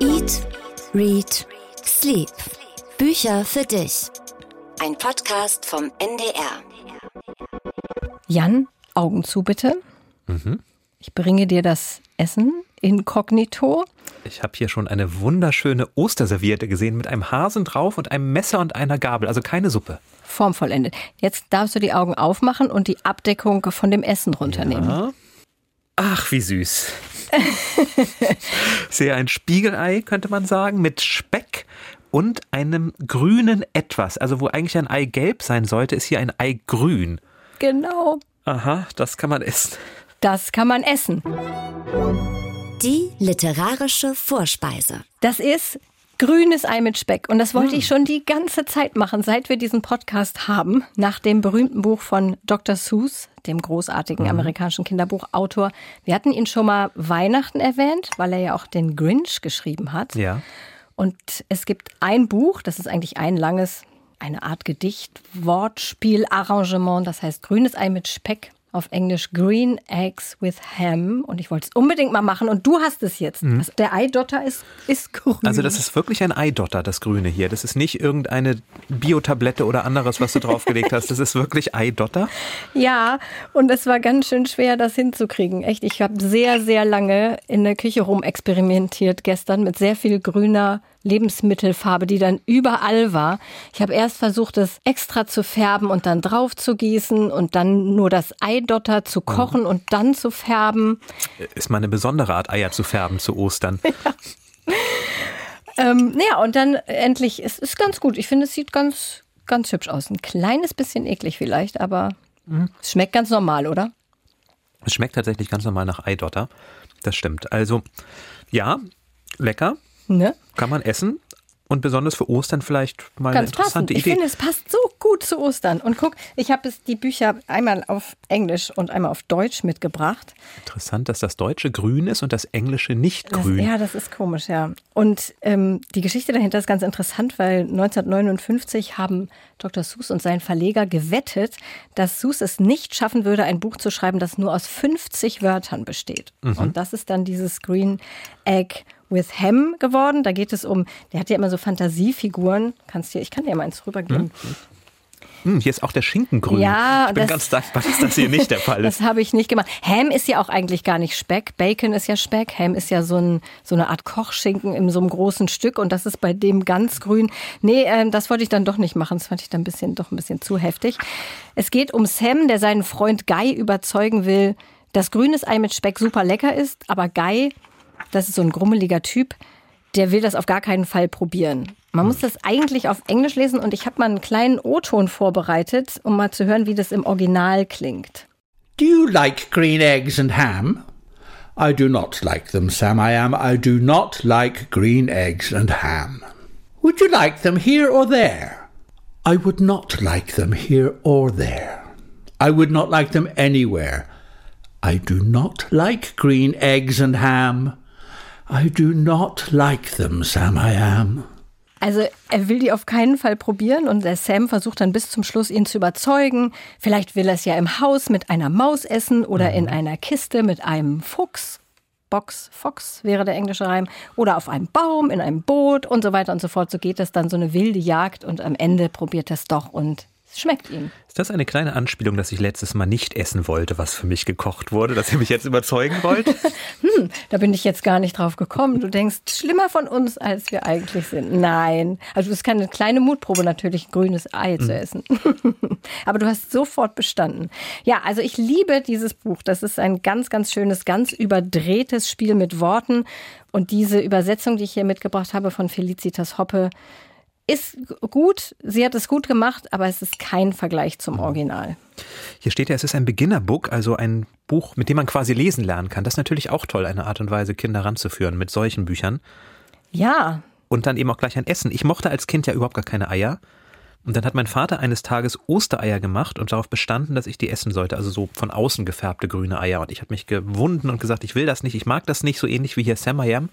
Eat, Read, Sleep. Bücher für dich. Ein Podcast vom NDR. Jan, Augen zu bitte. Mhm. Ich bringe dir das Essen inkognito. Ich habe hier schon eine wunderschöne Osterserviette gesehen mit einem Hasen drauf und einem Messer und einer Gabel, also keine Suppe. Formvollendet. Jetzt darfst du die Augen aufmachen und die Abdeckung von dem Essen runternehmen. Ja. Ach, wie süß. ich sehe ein Spiegelei, könnte man sagen, mit Speck und einem grünen Etwas. Also wo eigentlich ein Ei gelb sein sollte, ist hier ein Ei grün. Genau. Aha, das kann man essen. Das kann man essen. Die literarische Vorspeise. Das ist grünes Ei mit Speck. Und das wollte ich schon die ganze Zeit machen, seit wir diesen Podcast haben. Nach dem berühmten Buch von Dr. Seuss, dem großartigen amerikanischen Kinderbuchautor. Wir hatten ihn schon mal Weihnachten erwähnt, weil er ja auch den Grinch geschrieben hat. Ja. Und es gibt ein Buch, das ist eigentlich ein langes, eine Art Gedicht, Wortspiel, Arrangement, das heißt grünes Ei mit Speck. Auf Englisch Green Eggs with Ham. Und ich wollte es unbedingt mal machen. Und du hast es jetzt. Also der Eidotter ist, ist grün. Also das ist wirklich ein Eidotter, das Grüne hier. Das ist nicht irgendeine Biotablette oder anderes, was du draufgelegt hast. Das ist wirklich Eidotter. Ja, und es war ganz schön schwer, das hinzukriegen. Echt, ich habe sehr, sehr lange in der Küche rumexperimentiert gestern mit sehr viel grüner Lebensmittelfarbe, die dann überall war. Ich habe erst versucht, es extra zu färben und dann drauf zu gießen und dann nur das Eidotter zu kochen und dann zu färben. Ist mal eine besondere Art, Eier zu färben zu Ostern. Ähm, ja, und dann endlich, es ist ganz gut. Ich finde, es sieht ganz, ganz hübsch aus. Ein kleines bisschen eklig vielleicht, aber es schmeckt ganz normal, oder? Es schmeckt tatsächlich ganz normal nach Eidotter. Das stimmt. Also, ja, lecker, Ne? kann man essen. Und besonders für Ostern vielleicht mal Ganz eine interessante passend. Ich Idee. finde, es passt so gut zu Ostern. Und guck, ich habe es die Bücher einmal auf Englisch und einmal auf Deutsch mitgebracht. Interessant, dass das Deutsche grün ist und das Englische nicht Das, grün. ja, das ist komisch, ja. Und ähm, die Geschichte dahinter ist ganz interessant, weil 1959 haben Dr. Seuss und sein Verleger gewettet, dass Seuss es nicht schaffen würde, ein Buch zu schreiben, das nur aus 50 Wörtern besteht. Und das ist dann dieses Green Egg with Ham geworden. Da geht es um, der hat ja immer so Fantasiefiguren. Kannst dir, ich kann dir mal eins rübergeben. Hm, hier ist auch der Schinken grün. Ja, ich bin das- ganz dankbar, dass das hier nicht der Fall ist. Das habe ich nicht gemacht. Ham ist ja auch eigentlich gar nicht Speck. Bacon ist ja Speck. Ham ist ja so, ein, so eine Art Kochschinken in so einem großen Stück und das ist bei dem ganz grün. Nee, ähm, das wollte ich dann doch nicht machen. Das fand ich dann ein bisschen, doch ein bisschen zu heftig. Es geht um Sam, der seinen Freund Guy überzeugen will, dass grünes Ei mit Speck super lecker ist, aber Guy, das ist so ein grummeliger Typ, der will das auf gar keinen Fall probieren. Man muss das eigentlich auf Englisch lesen und ich habe mal einen kleinen O-Ton vorbereitet, um mal zu hören, wie das im Original klingt. Do you like green eggs and ham? I do not like them, Sam I am. I do not like green eggs and ham. Would you like them here or there? I would not like them here or there. I would not like them anywhere. I do not like green eggs and ham. I do not like them, Sam I am. Also er will die auf keinen Fall probieren und der Sam versucht dann bis zum Schluss ihn zu überzeugen. Vielleicht will er es ja im Haus mit einer Maus essen oder in einer Kiste mit einem Fuchs. Box, Fox wäre der englische Reim. Oder auf einem Baum, in einem Boot und so weiter und so fort. So geht das dann so eine wilde Jagd und am Ende probiert er es doch und es schmeckt ihm. Ist das eine kleine Anspielung, dass ich letztes Mal nicht essen wollte, was für mich gekocht wurde, dass ihr mich jetzt überzeugen wollt? Da bin ich jetzt gar nicht drauf gekommen. Du denkst, schlimmer von uns, als wir eigentlich sind. Nein. Also es ist keine kleine Mutprobe, natürlich ein grünes Ei zu essen. Aber du hast sofort bestanden. Ja, also ich liebe dieses Buch. Das ist ein ganz, ganz schönes, ganz überdrehtes Spiel mit Worten. Und diese Übersetzung, die ich hier mitgebracht habe von Felicitas Hoppe, ist gut. Sie hat es gut gemacht, aber es ist kein Vergleich zum Original. Hier steht ja, es ist ein Beginnerbook, also ein Buch, mit dem man quasi lesen lernen kann. Das ist natürlich auch toll, eine Art und Weise, Kinder ranzuführen mit solchen Büchern. Ja, Und dann eben auch gleich ein Essen. Ich mochte als Kind ja überhaupt gar keine Eier. Und dann hat mein Vater eines Tages Ostereier gemacht und darauf bestanden, dass ich die essen sollte. Also so von außen gefärbte grüne Eier. Und ich habe mich gewunden und gesagt, ich will das nicht, ich mag das nicht, so ähnlich wie hier Sam I Am.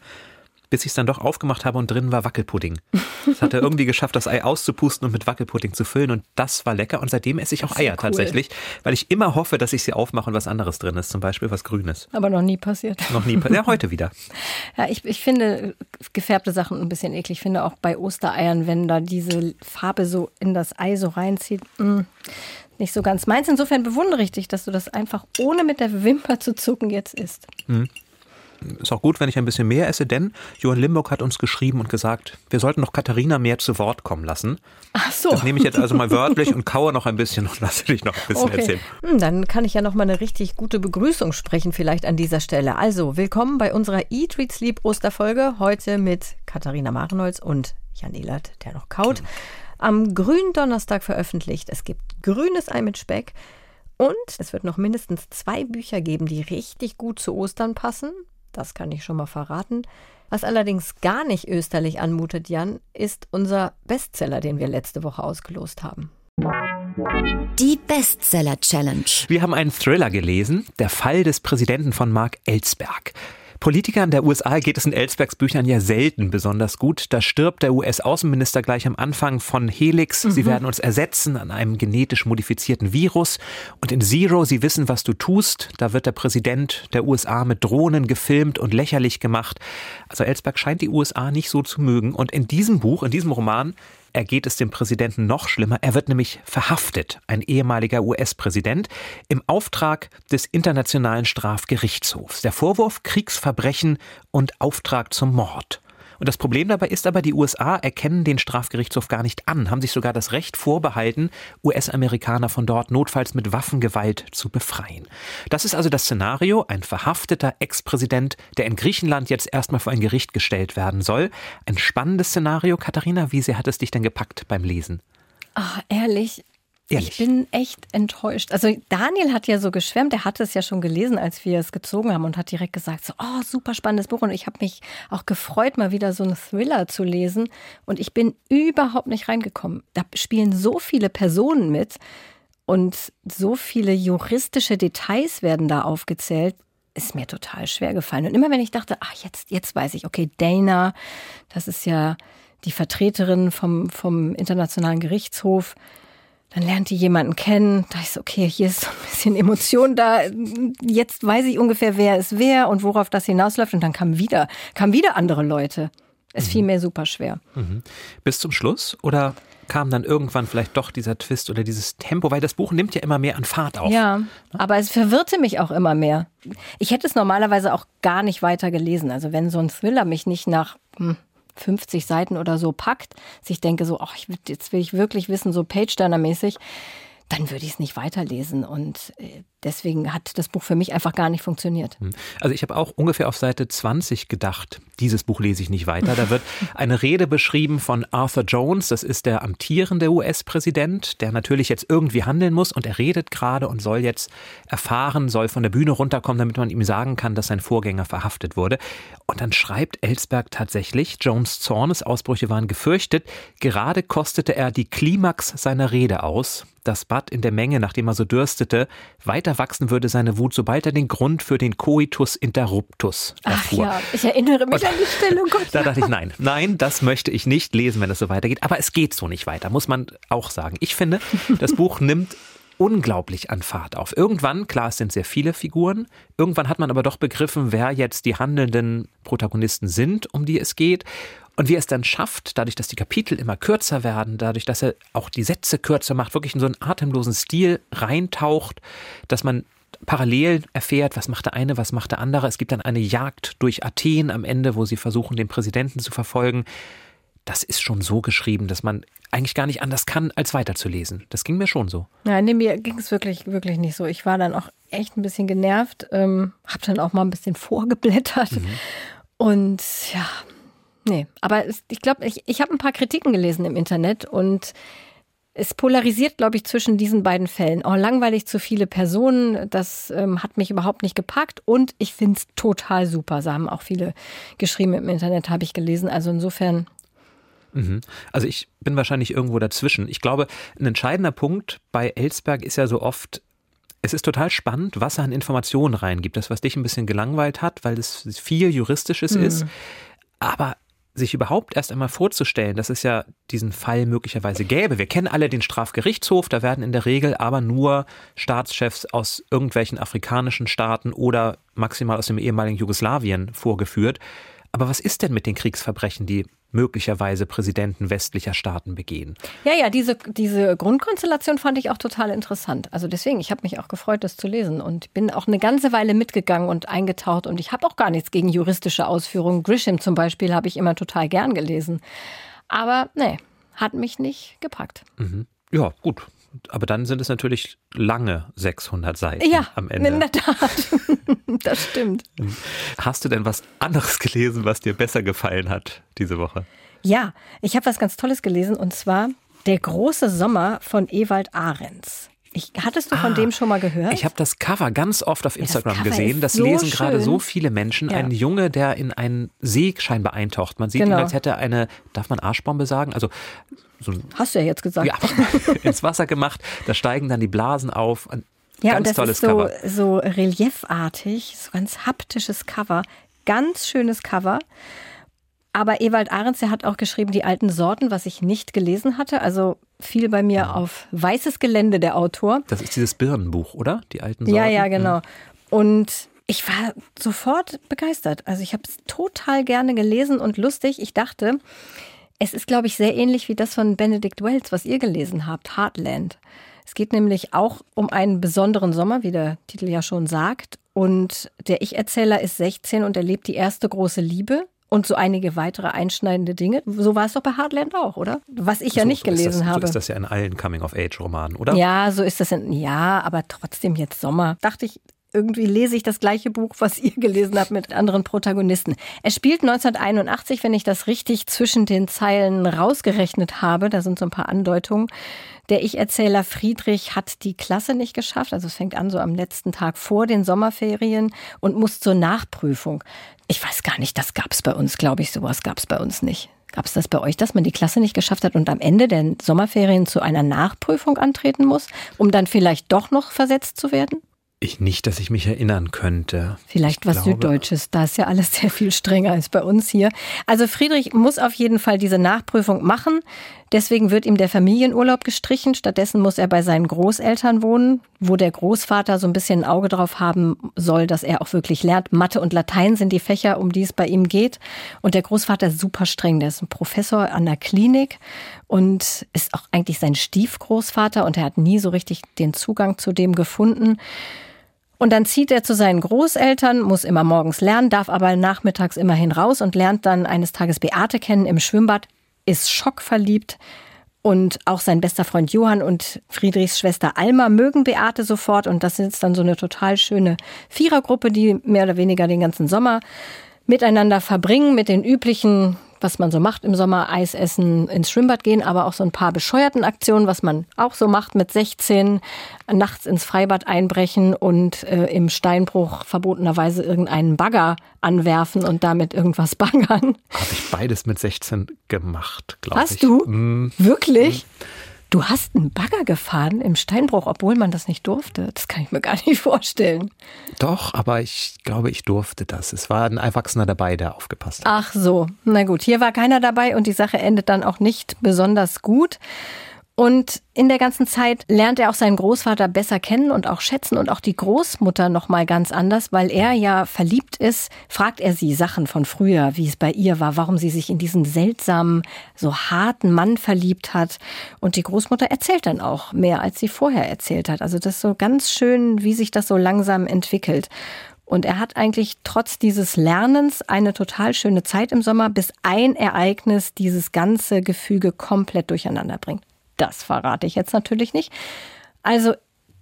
Bis ich es dann doch aufgemacht habe und drin war Wackelpudding. Das hat er irgendwie geschafft, das Ei auszupusten und mit Wackelpudding zu füllen und das war lecker und seitdem esse ich auch Eier cool. tatsächlich, weil ich immer hoffe, dass ich sie aufmache und was anderes drin ist, zum Beispiel was Grünes. Aber noch nie passiert. Noch nie passiert. Ja, heute wieder. Ja, ich, ich finde gefärbte Sachen ein bisschen eklig. Ich finde auch bei Ostereiern, wenn da diese Farbe so in das Ei so reinzieht, mh, mm, nicht so ganz meins. Insofern bewundere ich dich, dass du das einfach ohne mit der Wimper zu zucken jetzt isst. Hm ist auch gut, wenn ich ein bisschen mehr esse, denn Johann Limburg hat uns geschrieben und gesagt, wir sollten noch Katharina mehr zu Wort kommen lassen. Ach so. Das nehme ich jetzt also mal wörtlich und kaue noch ein bisschen und lasse dich noch ein bisschen okay. erzählen. Hm, dann kann ich ja noch mal eine richtig gute Begrüßung sprechen, vielleicht an dieser Stelle. Also, willkommen bei unserer Eat, Read, Sleep Osterfolge. Heute mit Katharina Marenholz und Jan Ehlert, der noch kaut. Am grünen Donnerstag veröffentlicht. Es gibt grünes Ei mit Speck. Und es wird noch mindestens zwei Bücher geben, die richtig gut zu Ostern passen. Das kann ich schon mal verraten. Was allerdings gar nicht österlich anmutet, Jan, ist unser Bestseller, den wir letzte Woche ausgelost haben. Die Bestseller Challenge. Wir haben einen Thriller gelesen, Der Fall des Präsidenten von Mark Ellsberg. Politikern der USA geht es in Ellsbergs Büchern ja selten besonders gut. Da stirbt der US-Außenminister gleich am Anfang von Helix. Sie mhm. werden uns ersetzen an einem genetisch modifizierten Virus. Und in Zero, Sie wissen, was du tust, da wird der Präsident der USA mit Drohnen gefilmt und lächerlich gemacht. Also Ellsberg scheint die USA nicht so zu mögen. Und in diesem Buch, in diesem Roman, ergeht es dem Präsidenten noch schlimmer. Er wird nämlich verhaftet, ein ehemaliger US-Präsident, im Auftrag des Internationalen Strafgerichtshofs. Der Vorwurf Kriegsverbrechen und Auftrag zum Mord. Und das Problem dabei ist aber, die USA erkennen den Strafgerichtshof gar nicht an, haben sich sogar das Recht vorbehalten, US-Amerikaner von dort notfalls mit Waffengewalt zu befreien. Das ist also das Szenario, ein verhafteter Ex-Präsident, der in Griechenland jetzt erstmal vor ein Gericht gestellt werden soll. Ein spannendes Szenario. Katharina, wie sehr hat es dich denn gepackt beim Lesen? Ach, ehrlich, Ehrlich? Ich bin echt enttäuscht. Also Daniel hat ja so geschwärmt, er hatte es ja schon gelesen, als wir es gezogen haben und hat direkt gesagt, so, oh, super spannendes Buch. Und ich habe mich auch gefreut, mal wieder so einen Thriller zu lesen. Und ich bin überhaupt nicht reingekommen. Da spielen so viele Personen mit und so viele juristische Details werden da aufgezählt. Ist mir total schwer gefallen. Und immer wenn ich dachte, ach, jetzt, jetzt weiß ich, okay, Dana, das ist ja die Vertreterin vom, vom Internationalen Gerichtshof dann lernt die jemanden kennen. Da ist okay, hier ist so ein bisschen Emotion da. Jetzt weiß ich ungefähr, wer ist wer und worauf das hinausläuft. Und dann kamen wieder, kamen wieder andere Leute. Es mhm. fiel mir super schwer. Mhm. Bis zum Schluss oder kam dann irgendwann vielleicht doch dieser Twist oder dieses Tempo, weil das Buch nimmt ja immer mehr an Fahrt auf. Ja, aber es verwirrte mich auch immer mehr. Ich hätte es normalerweise auch gar nicht weiter gelesen. Also wenn so ein Thriller mich nicht nach hm, 50 Seiten oder so packt, sich denke so, ach, jetzt will ich wirklich wissen, so Page-Turner-mäßig, dann würde ich es nicht weiterlesen. Und äh, deswegen hat das Buch für mich einfach gar nicht funktioniert. Hm. Also ich habe auch ungefähr auf Seite 20 gedacht, dieses Buch lese ich nicht weiter. Da wird eine Rede beschrieben von Arthur Jones, das ist der amtierende US-Präsident, der natürlich jetzt irgendwie handeln muss und er redet gerade und soll jetzt erfahren, soll von der Bühne runterkommen, damit man ihm sagen kann, dass sein Vorgänger verhaftet wurde. Und dann schreibt Ellsberg tatsächlich, Jones Zornesausbrüche waren gefürchtet, gerade kostete er die Klimax seiner Rede aus das Bad in der Menge, nachdem er so dürstete, weiter wachsen würde seine Wut, sobald er den Grund für den Coitus interruptus erfuhr. Ach ja, ich erinnere mich Und, an die Stelle. Gott, da dachte ich, nein, nein, das möchte ich nicht lesen, wenn es so weitergeht. Aber es geht so nicht weiter, muss man auch sagen. Ich finde, das Buch nimmt unglaublich an Fahrt auf. Irgendwann, klar, es sind sehr viele Figuren, irgendwann hat man aber doch begriffen, wer jetzt die handelnden Protagonisten sind, um die es geht. Und wie er es dann schafft, dadurch, dass die Kapitel immer kürzer werden, dadurch, dass er auch die Sätze kürzer macht, wirklich in so einen atemlosen Stil reintaucht, dass man parallel erfährt, was macht der eine, was macht der andere. Es gibt dann eine Jagd durch Athen am Ende, wo sie versuchen, den Präsidenten zu verfolgen. Das ist schon so geschrieben, dass man eigentlich gar nicht anders kann, als weiterzulesen. Das ging mir schon so. Ja, nee, mir ging es wirklich, wirklich nicht so. Ich war dann auch echt ein bisschen genervt, ähm, habe dann auch mal ein bisschen vorgeblättert. Mhm. Und ja, Nee, aber ich glaube, ich, ich habe ein paar Kritiken gelesen im Internet und es polarisiert, glaube ich, zwischen diesen beiden Fällen. Oh, langweilig zu viele Personen, das ähm, hat mich überhaupt nicht gepackt und ich finde es total super. So haben auch viele geschrieben im Internet, habe ich gelesen. Also insofern. Mhm. Also ich bin wahrscheinlich irgendwo dazwischen. Ich glaube, ein entscheidender Punkt bei Ellsberg ist ja so oft, es ist total spannend, was er an Informationen reingibt. Das, was dich ein bisschen gelangweilt hat, weil es viel Juristisches mhm. ist Aber sich überhaupt erst einmal vorzustellen, dass es ja diesen Fall möglicherweise gäbe. Wir kennen alle den Strafgerichtshof, da werden in der Regel aber nur Staatschefs aus irgendwelchen afrikanischen Staaten oder maximal aus dem ehemaligen Jugoslawien vorgeführt. Aber was ist denn mit den Kriegsverbrechen, die möglicherweise Präsidenten westlicher Staaten begehen? Ja, ja, diese, diese Grundkonstellation fand ich auch total interessant. Also deswegen, ich habe mich auch gefreut, das zu lesen und bin auch eine ganze Weile mitgegangen und eingetaucht und ich habe auch gar nichts gegen juristische Ausführungen. Grisham zum Beispiel habe ich immer total gern gelesen. Aber nee, hat mich nicht gepackt. Mhm. Ja, gut aber dann sind es natürlich lange 600 Seiten ja, am Ende. in der Tat. das stimmt. Hast du denn was anderes gelesen, was dir besser gefallen hat diese Woche? Ja, ich habe was ganz Tolles gelesen und zwar Der große Sommer von Ewald Ahrens. Ich, hattest du von ah, dem schon mal gehört? Ich habe das Cover ganz oft auf Instagram ja, das gesehen. Das so lesen gerade so viele Menschen. Ja. Ein Junge, der in einen See scheinbar eintaucht. Man sieht genau. ihn, als hätte er eine, darf man Arschbombe sagen? Also so ein, Hast du ja jetzt gesagt. Ja, ins Wasser gemacht. Da steigen dann die Blasen auf. Ein ja, ganz und das tolles ist so, Cover. so reliefartig, so ganz haptisches Cover. Ganz schönes Cover. Aber Ewald Ahrens, der hat auch geschrieben, die alten Sorten, was ich nicht gelesen hatte. Also fiel bei mir auf weißes Gelände der Autor. Das ist dieses Birnenbuch, oder? Die alten Sorten. Ja, ja, genau. Und ich war sofort begeistert. Also ich habe es total gerne gelesen und lustig. Ich dachte, es ist, glaube ich, sehr ähnlich wie das von Benedict Wells, was ihr gelesen habt, Heartland. Es geht nämlich auch um einen besonderen Sommer, wie der Titel ja schon sagt. Und der Ich-Erzähler ist 16 und erlebt die erste große Liebe und so einige weitere einschneidende Dinge. So war es doch bei Heartland auch, oder? Was ich so, ja nicht so gelesen das, habe. So ist das ja in allen Coming-of-Age-Romanen, oder? Ja, so ist das. In, ja, aber trotzdem jetzt Sommer. Dachte ich, irgendwie lese ich das gleiche Buch, was ihr gelesen habt mit anderen Protagonisten. Es spielt 1981, wenn ich das richtig zwischen den Zeilen rausgerechnet habe. Da sind so ein paar Andeutungen. Der Ich-Erzähler Friedrich hat die Klasse nicht geschafft. Also es fängt an so am letzten Tag vor den Sommerferien und muss zur Nachprüfung. Ich weiß gar nicht, das gab es bei uns, glaube ich, sowas gab es bei uns nicht. Gab es das bei euch, dass man die Klasse nicht geschafft hat und am Ende der Sommerferien zu einer Nachprüfung antreten muss, um dann vielleicht doch noch versetzt zu werden? Ich nicht, dass ich mich erinnern könnte. Vielleicht ich was glaube, Süddeutsches. Da ist ja alles sehr viel strenger als bei uns hier. Also Friedrich muss auf jeden Fall diese Nachprüfung machen. Deswegen wird ihm der Familienurlaub gestrichen. Stattdessen muss er bei seinen Großeltern wohnen, wo der Großvater so ein bisschen ein Auge drauf haben soll, dass er auch wirklich lernt. Mathe und Latein sind die Fächer, um die es bei ihm geht. Und der Großvater ist super streng. Der ist ein Professor an der Klinik und ist auch eigentlich sein Stiefgroßvater und er hat nie so richtig den Zugang zu dem gefunden. Und dann zieht er zu seinen Großeltern, muss immer morgens lernen, darf aber nachmittags immerhin raus und lernt dann eines Tages Beate kennen im Schwimmbad, ist schockverliebt. Und auch sein bester Freund Johann und Friedrichs Schwester Alma mögen Beate sofort. Und das ist dann so eine total schöne Vierergruppe, die mehr oder weniger den ganzen Sommer miteinander verbringen mit den üblichen was man so macht im Sommer, Eis essen, ins Schwimmbad gehen, aber auch so ein paar bescheuerten Aktionen, was man auch so macht mit 16, nachts ins Freibad einbrechen und äh, im Steinbruch verbotenerweise irgendeinen Bagger anwerfen und damit irgendwas baggern. Habe ich beides mit 16 gemacht, glaube ich. Hast du? Mm. Wirklich? Mm. Du hast einen Bagger gefahren im Steinbruch, obwohl man das nicht durfte. Das kann ich mir gar nicht vorstellen. Doch, aber ich glaube, ich durfte das. Es war ein Erwachsener dabei, der aufgepasst hat. Ach so, na gut. Hier war keiner dabei und die Sache endet dann auch nicht besonders gut. Und in der ganzen Zeit lernt er auch seinen Großvater besser kennen und auch schätzen und auch die Großmutter noch mal ganz anders, weil er ja verliebt ist, fragt er sie Sachen von früher, wie es bei ihr war, warum sie sich in diesen seltsamen, so harten Mann verliebt hat. Und die Großmutter erzählt dann auch mehr, als sie vorher erzählt hat. Also das ist so ganz schön, wie sich das so langsam entwickelt. Und er hat eigentlich trotz dieses Lernens eine total schöne Zeit im Sommer, bis ein Ereignis dieses ganze Gefüge komplett durcheinander bringt. Das verrate ich jetzt natürlich nicht. Also,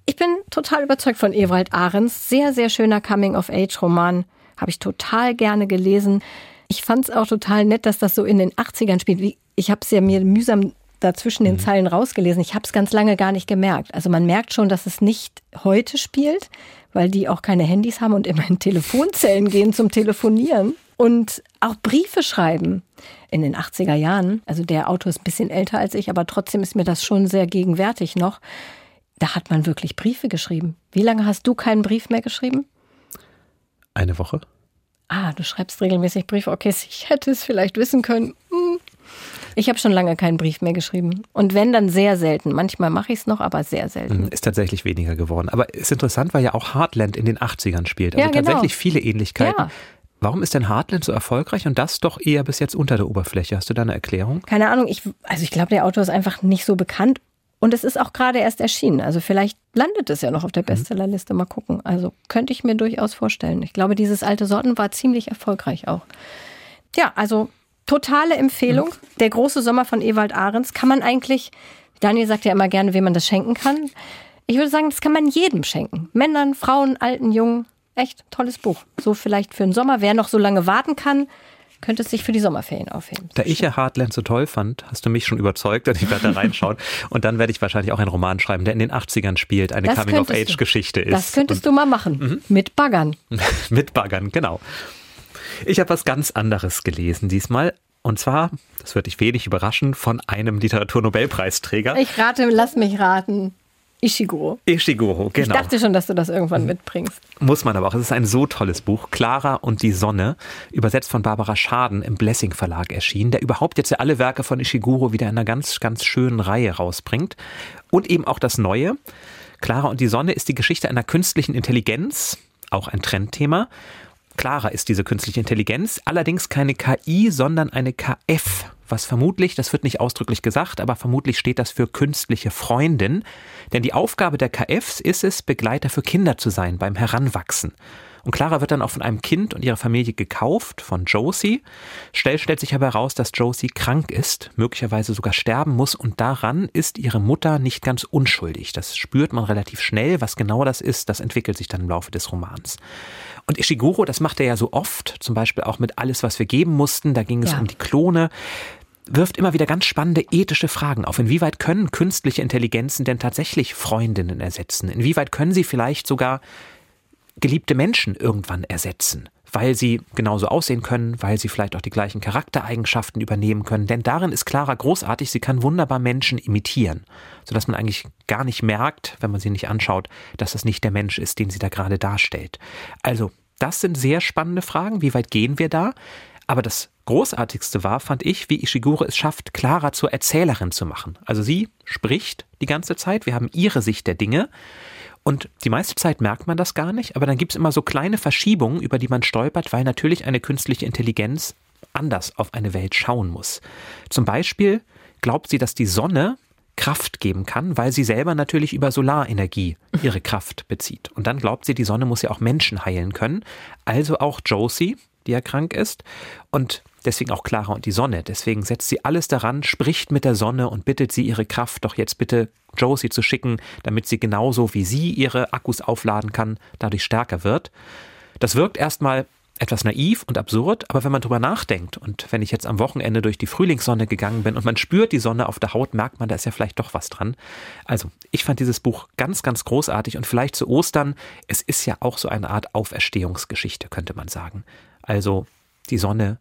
ich bin total überzeugt von Ewald Ahrens. Sehr, sehr schöner Coming-of-Age-Roman. Habe ich total gerne gelesen. Ich fand es auch total nett, dass das so in den 80ern spielt. Ich habe es ja mir mühsam dazwischen den mhm. Zeilen rausgelesen. Ich habe es ganz lange gar nicht gemerkt. Also man merkt schon, dass es nicht heute spielt, weil die auch keine Handys haben und immer in Telefonzellen gehen zum Telefonieren und auch Briefe schreiben in den 80er Jahren. Also der Autor ist ein bisschen älter als ich, aber trotzdem ist mir das schon sehr gegenwärtig noch. Da hat man wirklich Briefe geschrieben. Wie lange hast du keinen Brief mehr geschrieben? Eine Woche. Ah, du schreibst regelmäßig Briefe. Okay, ich hätte es vielleicht wissen können. Hm. Ich habe schon lange keinen Brief mehr geschrieben. Und wenn, dann sehr selten. Manchmal mache ich es noch, aber sehr selten. Hm, ist tatsächlich weniger geworden. Aber ist interessant, weil ja auch Heartland in den 80ern spielt. Also Ja, genau. tatsächlich viele Ähnlichkeiten. Ja. Warum ist denn Heartland so erfolgreich und das doch eher bis jetzt unter der Oberfläche? Hast du da eine Erklärung? Keine Ahnung, ich, also ich glaube, der Autor ist einfach nicht so bekannt. Und es ist auch gerade erst erschienen. Also vielleicht landet es ja noch auf der Bestsellerliste. Mal gucken. Also könnte ich mir durchaus vorstellen. Ich glaube, dieses alte Sorten war ziemlich erfolgreich auch. Ja, also totale Empfehlung. Der große Sommer von Ewald Ahrens kann man eigentlich, Daniel sagt ja immer gerne, wem man das schenken kann. Ich würde sagen, das kann man jedem schenken. Männern, Frauen, Alten, Jungen. Echt tolles Buch. So vielleicht für den Sommer. Wer noch so lange warten kann, könnte es sich für die Sommerferien aufheben. Da ich ja Heartland so toll fand, hast du mich schon überzeugt und ich werde da reinschauen. Und dann werde ich wahrscheinlich auch einen Roman schreiben, der in den 80ern spielt, eine Coming-of-Age-Geschichte ist. Das könntest du mal machen. Mit Baggern. Mit Baggern, genau. Ich habe was ganz anderes gelesen diesmal. Und zwar, das wird dich wenig überraschen, von einem Literaturnobelpreisträger. Ich rate, lass mich raten. Ishiguro. Ishiguro, Ich genau. dachte schon, dass du das irgendwann mitbringst. Muss man aber auch. Es ist ein so tolles Buch. Clara und die Sonne, übersetzt von Barbara Schaden im Blessing Verlag erschienen, der überhaupt jetzt ja alle Werke von Ishiguro wieder in einer ganz, ganz schönen Reihe rausbringt. Und eben auch das Neue. Clara und die Sonne ist die Geschichte einer künstlichen Intelligenz, auch ein Trendthema. Clara ist diese künstliche Intelligenz, allerdings keine KI, sondern eine KF, was vermutlich, das wird nicht ausdrücklich gesagt, aber vermutlich steht das für künstliche Freundin, denn die Aufgabe der KFs ist es, Begleiter für Kinder zu sein beim Heranwachsen. Und Clara wird dann auch von einem Kind und ihrer Familie gekauft, von Josie. Schnell stellt sich aber heraus, dass Josie krank ist, möglicherweise sogar sterben muss und daran ist ihre Mutter nicht ganz unschuldig. Das spürt man relativ schnell. Was genau das ist, das entwickelt sich dann im Laufe des Romans. Und Ishiguro, das macht er ja so oft, zum Beispiel auch mit Alles, was wir geben mussten, da ging es Ja. um die Klone, wirft immer wieder ganz spannende ethische Fragen auf. Inwieweit können künstliche Intelligenzen denn tatsächlich Freundinnen ersetzen? Inwieweit können sie vielleicht sogar geliebte Menschen irgendwann ersetzen? Weil sie genauso aussehen können, weil sie vielleicht auch die gleichen Charaktereigenschaften übernehmen können. Denn darin ist Clara großartig, sie kann wunderbar Menschen imitieren, sodass man eigentlich gar nicht merkt, wenn man sie nicht anschaut, dass das nicht der Mensch ist, den sie da gerade darstellt. Also, das sind sehr spannende Fragen. Wie weit gehen wir da? Aber das Großartigste war, fand ich, wie Ishiguro es schafft, Clara zur Erzählerin zu machen. Also sie spricht die ganze Zeit, wir haben ihre Sicht der Dinge. Und die meiste Zeit merkt man das gar nicht, aber dann gibt es immer so kleine Verschiebungen, über die man stolpert, weil natürlich eine künstliche Intelligenz anders auf eine Welt schauen muss. Zum Beispiel glaubt sie, dass die Sonne Kraft geben kann, weil sie selber natürlich über Solarenergie ihre Kraft bezieht. Und dann glaubt sie, die Sonne muss ja auch Menschen heilen können. Also auch Josie, die ja krank ist. Und deswegen auch Clara und die Sonne. Deswegen setzt sie alles daran, spricht mit der Sonne und bittet sie, ihre Kraft doch jetzt bitte Josie zu schicken, damit sie genauso wie sie ihre Akkus aufladen kann, dadurch stärker wird. Das wirkt erstmal etwas naiv und absurd, aber wenn man drüber nachdenkt und wenn ich jetzt am Wochenende durch die Frühlingssonne gegangen bin und man spürt die Sonne auf der Haut, merkt man, da ist ja vielleicht doch was dran. Also, ich fand dieses Buch ganz, ganz großartig und vielleicht zu Ostern, es ist ja auch so eine Art Auferstehungsgeschichte, könnte man sagen. Also, die Sonne,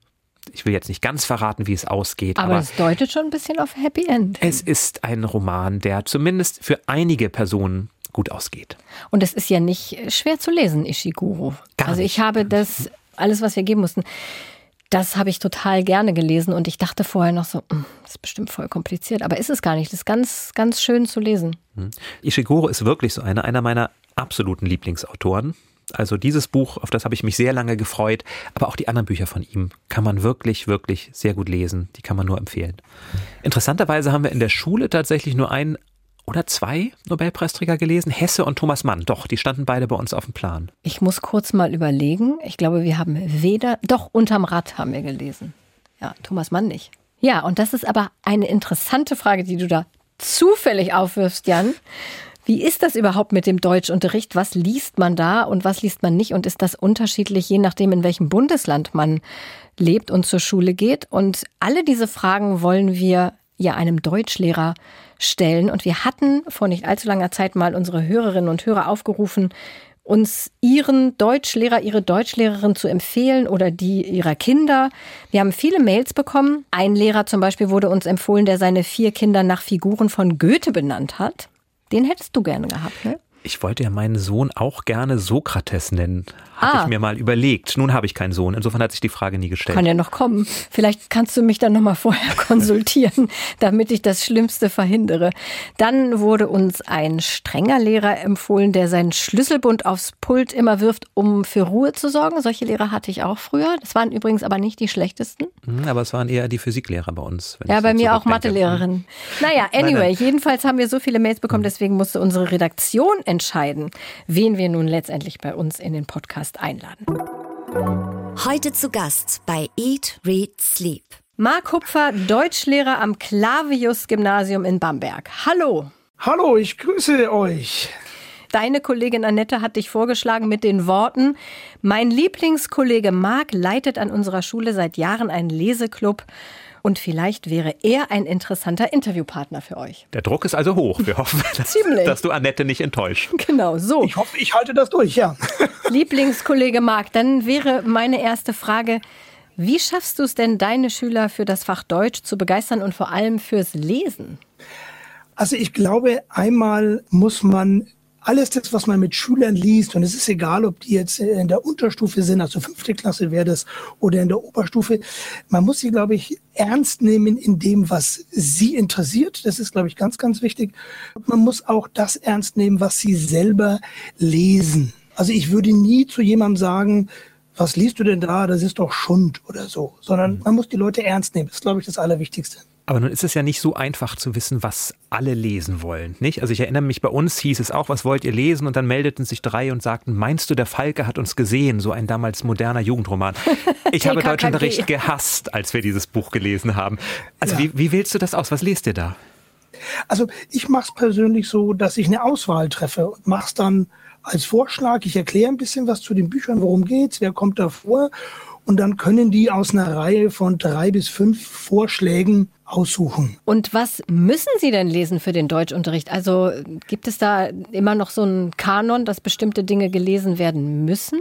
ich will jetzt nicht ganz verraten, wie es ausgeht, Aber aber es deutet schon ein bisschen auf Happy End. es ist ein Roman, der zumindest für einige Personen gut ausgeht. Und es ist ja nicht schwer zu lesen, Ishiguro. Gar also nicht. ich habe das, alles, was wir geben mussten, das habe ich total gerne gelesen und ich dachte vorher noch so, "Mm, das ist bestimmt voll kompliziert, aber ist es gar nicht. Das ist ganz, ganz schön zu lesen. Ishiguro ist wirklich so einer, einer meiner absoluten Lieblingsautoren. Also dieses Buch, auf das habe ich mich sehr lange gefreut, aber auch die anderen Bücher von ihm kann man wirklich, wirklich sehr gut lesen. Die kann man nur empfehlen. Interessanterweise haben wir in der Schule tatsächlich nur einen oder zwei Nobelpreisträger gelesen, Hesse und Thomas Mann. Doch, die standen beide bei uns auf dem Plan. Ich muss kurz mal überlegen. Ich glaube, wir haben weder, doch unterm Rad haben wir gelesen. Ja, Thomas Mann nicht. Ja, und das ist aber eine interessante Frage, die du da zufällig aufwirfst, Jan. Wie ist das überhaupt mit dem Deutschunterricht? Was liest man da und was liest man nicht? Und ist das unterschiedlich, je nachdem, in welchem Bundesland man lebt und zur Schule geht? Und alle diese Fragen wollen wir ja einem Deutschlehrer stellen. Und wir hatten vor nicht allzu langer Zeit mal unsere Hörerinnen und Hörer aufgerufen, uns ihren Deutschlehrer, ihre Deutschlehrerin zu empfehlen oder die ihrer Kinder. Wir haben viele Mails bekommen. Ein Lehrer zum Beispiel wurde uns empfohlen, der seine vier Kinder nach Figuren von Goethe benannt hat. Den hättest du gerne gehabt, ne? Ich wollte ja meinen Sohn auch gerne Sokrates nennen. Hatte Ah. ich mir mal überlegt. Nun habe ich keinen Sohn. Insofern hat sich die Frage nie gestellt. Kann ja noch kommen. Vielleicht kannst du mich dann noch mal vorher konsultieren, damit ich das Schlimmste verhindere. Dann wurde uns ein strenger Lehrer empfohlen, der seinen Schlüsselbund aufs Pult immer wirft, um für Ruhe zu sorgen. Solche Lehrer hatte ich auch früher. Das waren übrigens aber nicht die schlechtesten. Hm, Aber es waren eher die Physiklehrer bei uns. Ja, bei mir auch. Mathelehrerin. Naja, anyway, nein. jedenfalls haben wir so viele Mails bekommen, deswegen musste unsere Redaktion entscheiden, wen wir nun letztendlich bei uns in den Podcast einladen. Heute zu Gast bei Eat, Read, Sleep. Marc Hupfer, Deutschlehrer am Clavius-Gymnasium in Bamberg. Hallo. Hallo, ich grüße euch. Deine Kollegin Annette hat dich vorgeschlagen mit den Worten, mein Lieblingskollege Marc leitet an unserer Schule seit Jahren einen Leseklub und vielleicht wäre er ein interessanter Interviewpartner für euch. Der Druck ist also hoch. Wir hoffen, dass, dass du Annette nicht enttäuscht. Genau, so. Ich hoffe, ich halte das durch, ja. Lieblingskollege Marc, dann wäre meine erste Frage, wie schaffst du es denn, deine Schüler für das Fach Deutsch zu begeistern und vor allem fürs Lesen? Also ich glaube, einmal muss man alles das, was man mit Schülern liest, und es ist egal, ob die jetzt in der Unterstufe sind, also fünfte Klasse wäre das, oder in der Oberstufe, man muss sie, glaube ich, ernst nehmen in dem, was sie interessiert. Das ist, glaube ich, ganz, ganz wichtig. Man muss auch das ernst nehmen, was sie selber lesen. Also ich würde nie zu jemandem sagen, was liest du denn da? Das ist doch Schund oder so, sondern man muss die Leute ernst nehmen. Das ist, glaube ich, das Allerwichtigste. Aber nun ist es ja nicht so einfach zu wissen, was alle lesen wollen, nicht? Also ich erinnere mich, bei uns hieß es auch, was wollt ihr lesen? Und dann meldeten sich drei und sagten, meinst du, der Falke hat uns gesehen? So ein damals moderner Jugendroman. Ich habe. Deutschunterricht gehasst, als wir dieses Buch gelesen haben. Also Ja. wie, wie wählst du das aus? Was lest ihr da? Also ich mache es persönlich so, dass ich eine Auswahl treffe und mache es dann als Vorschlag. Ich erkläre ein bisschen was zu den Büchern, worum geht's, wer kommt da vor. Und dann können die aus einer Reihe von drei bis fünf Vorschlägen aussuchen. Und was müssen Sie denn lesen für den Deutschunterricht? Also gibt es da immer noch so einen Kanon, dass bestimmte Dinge gelesen werden müssen?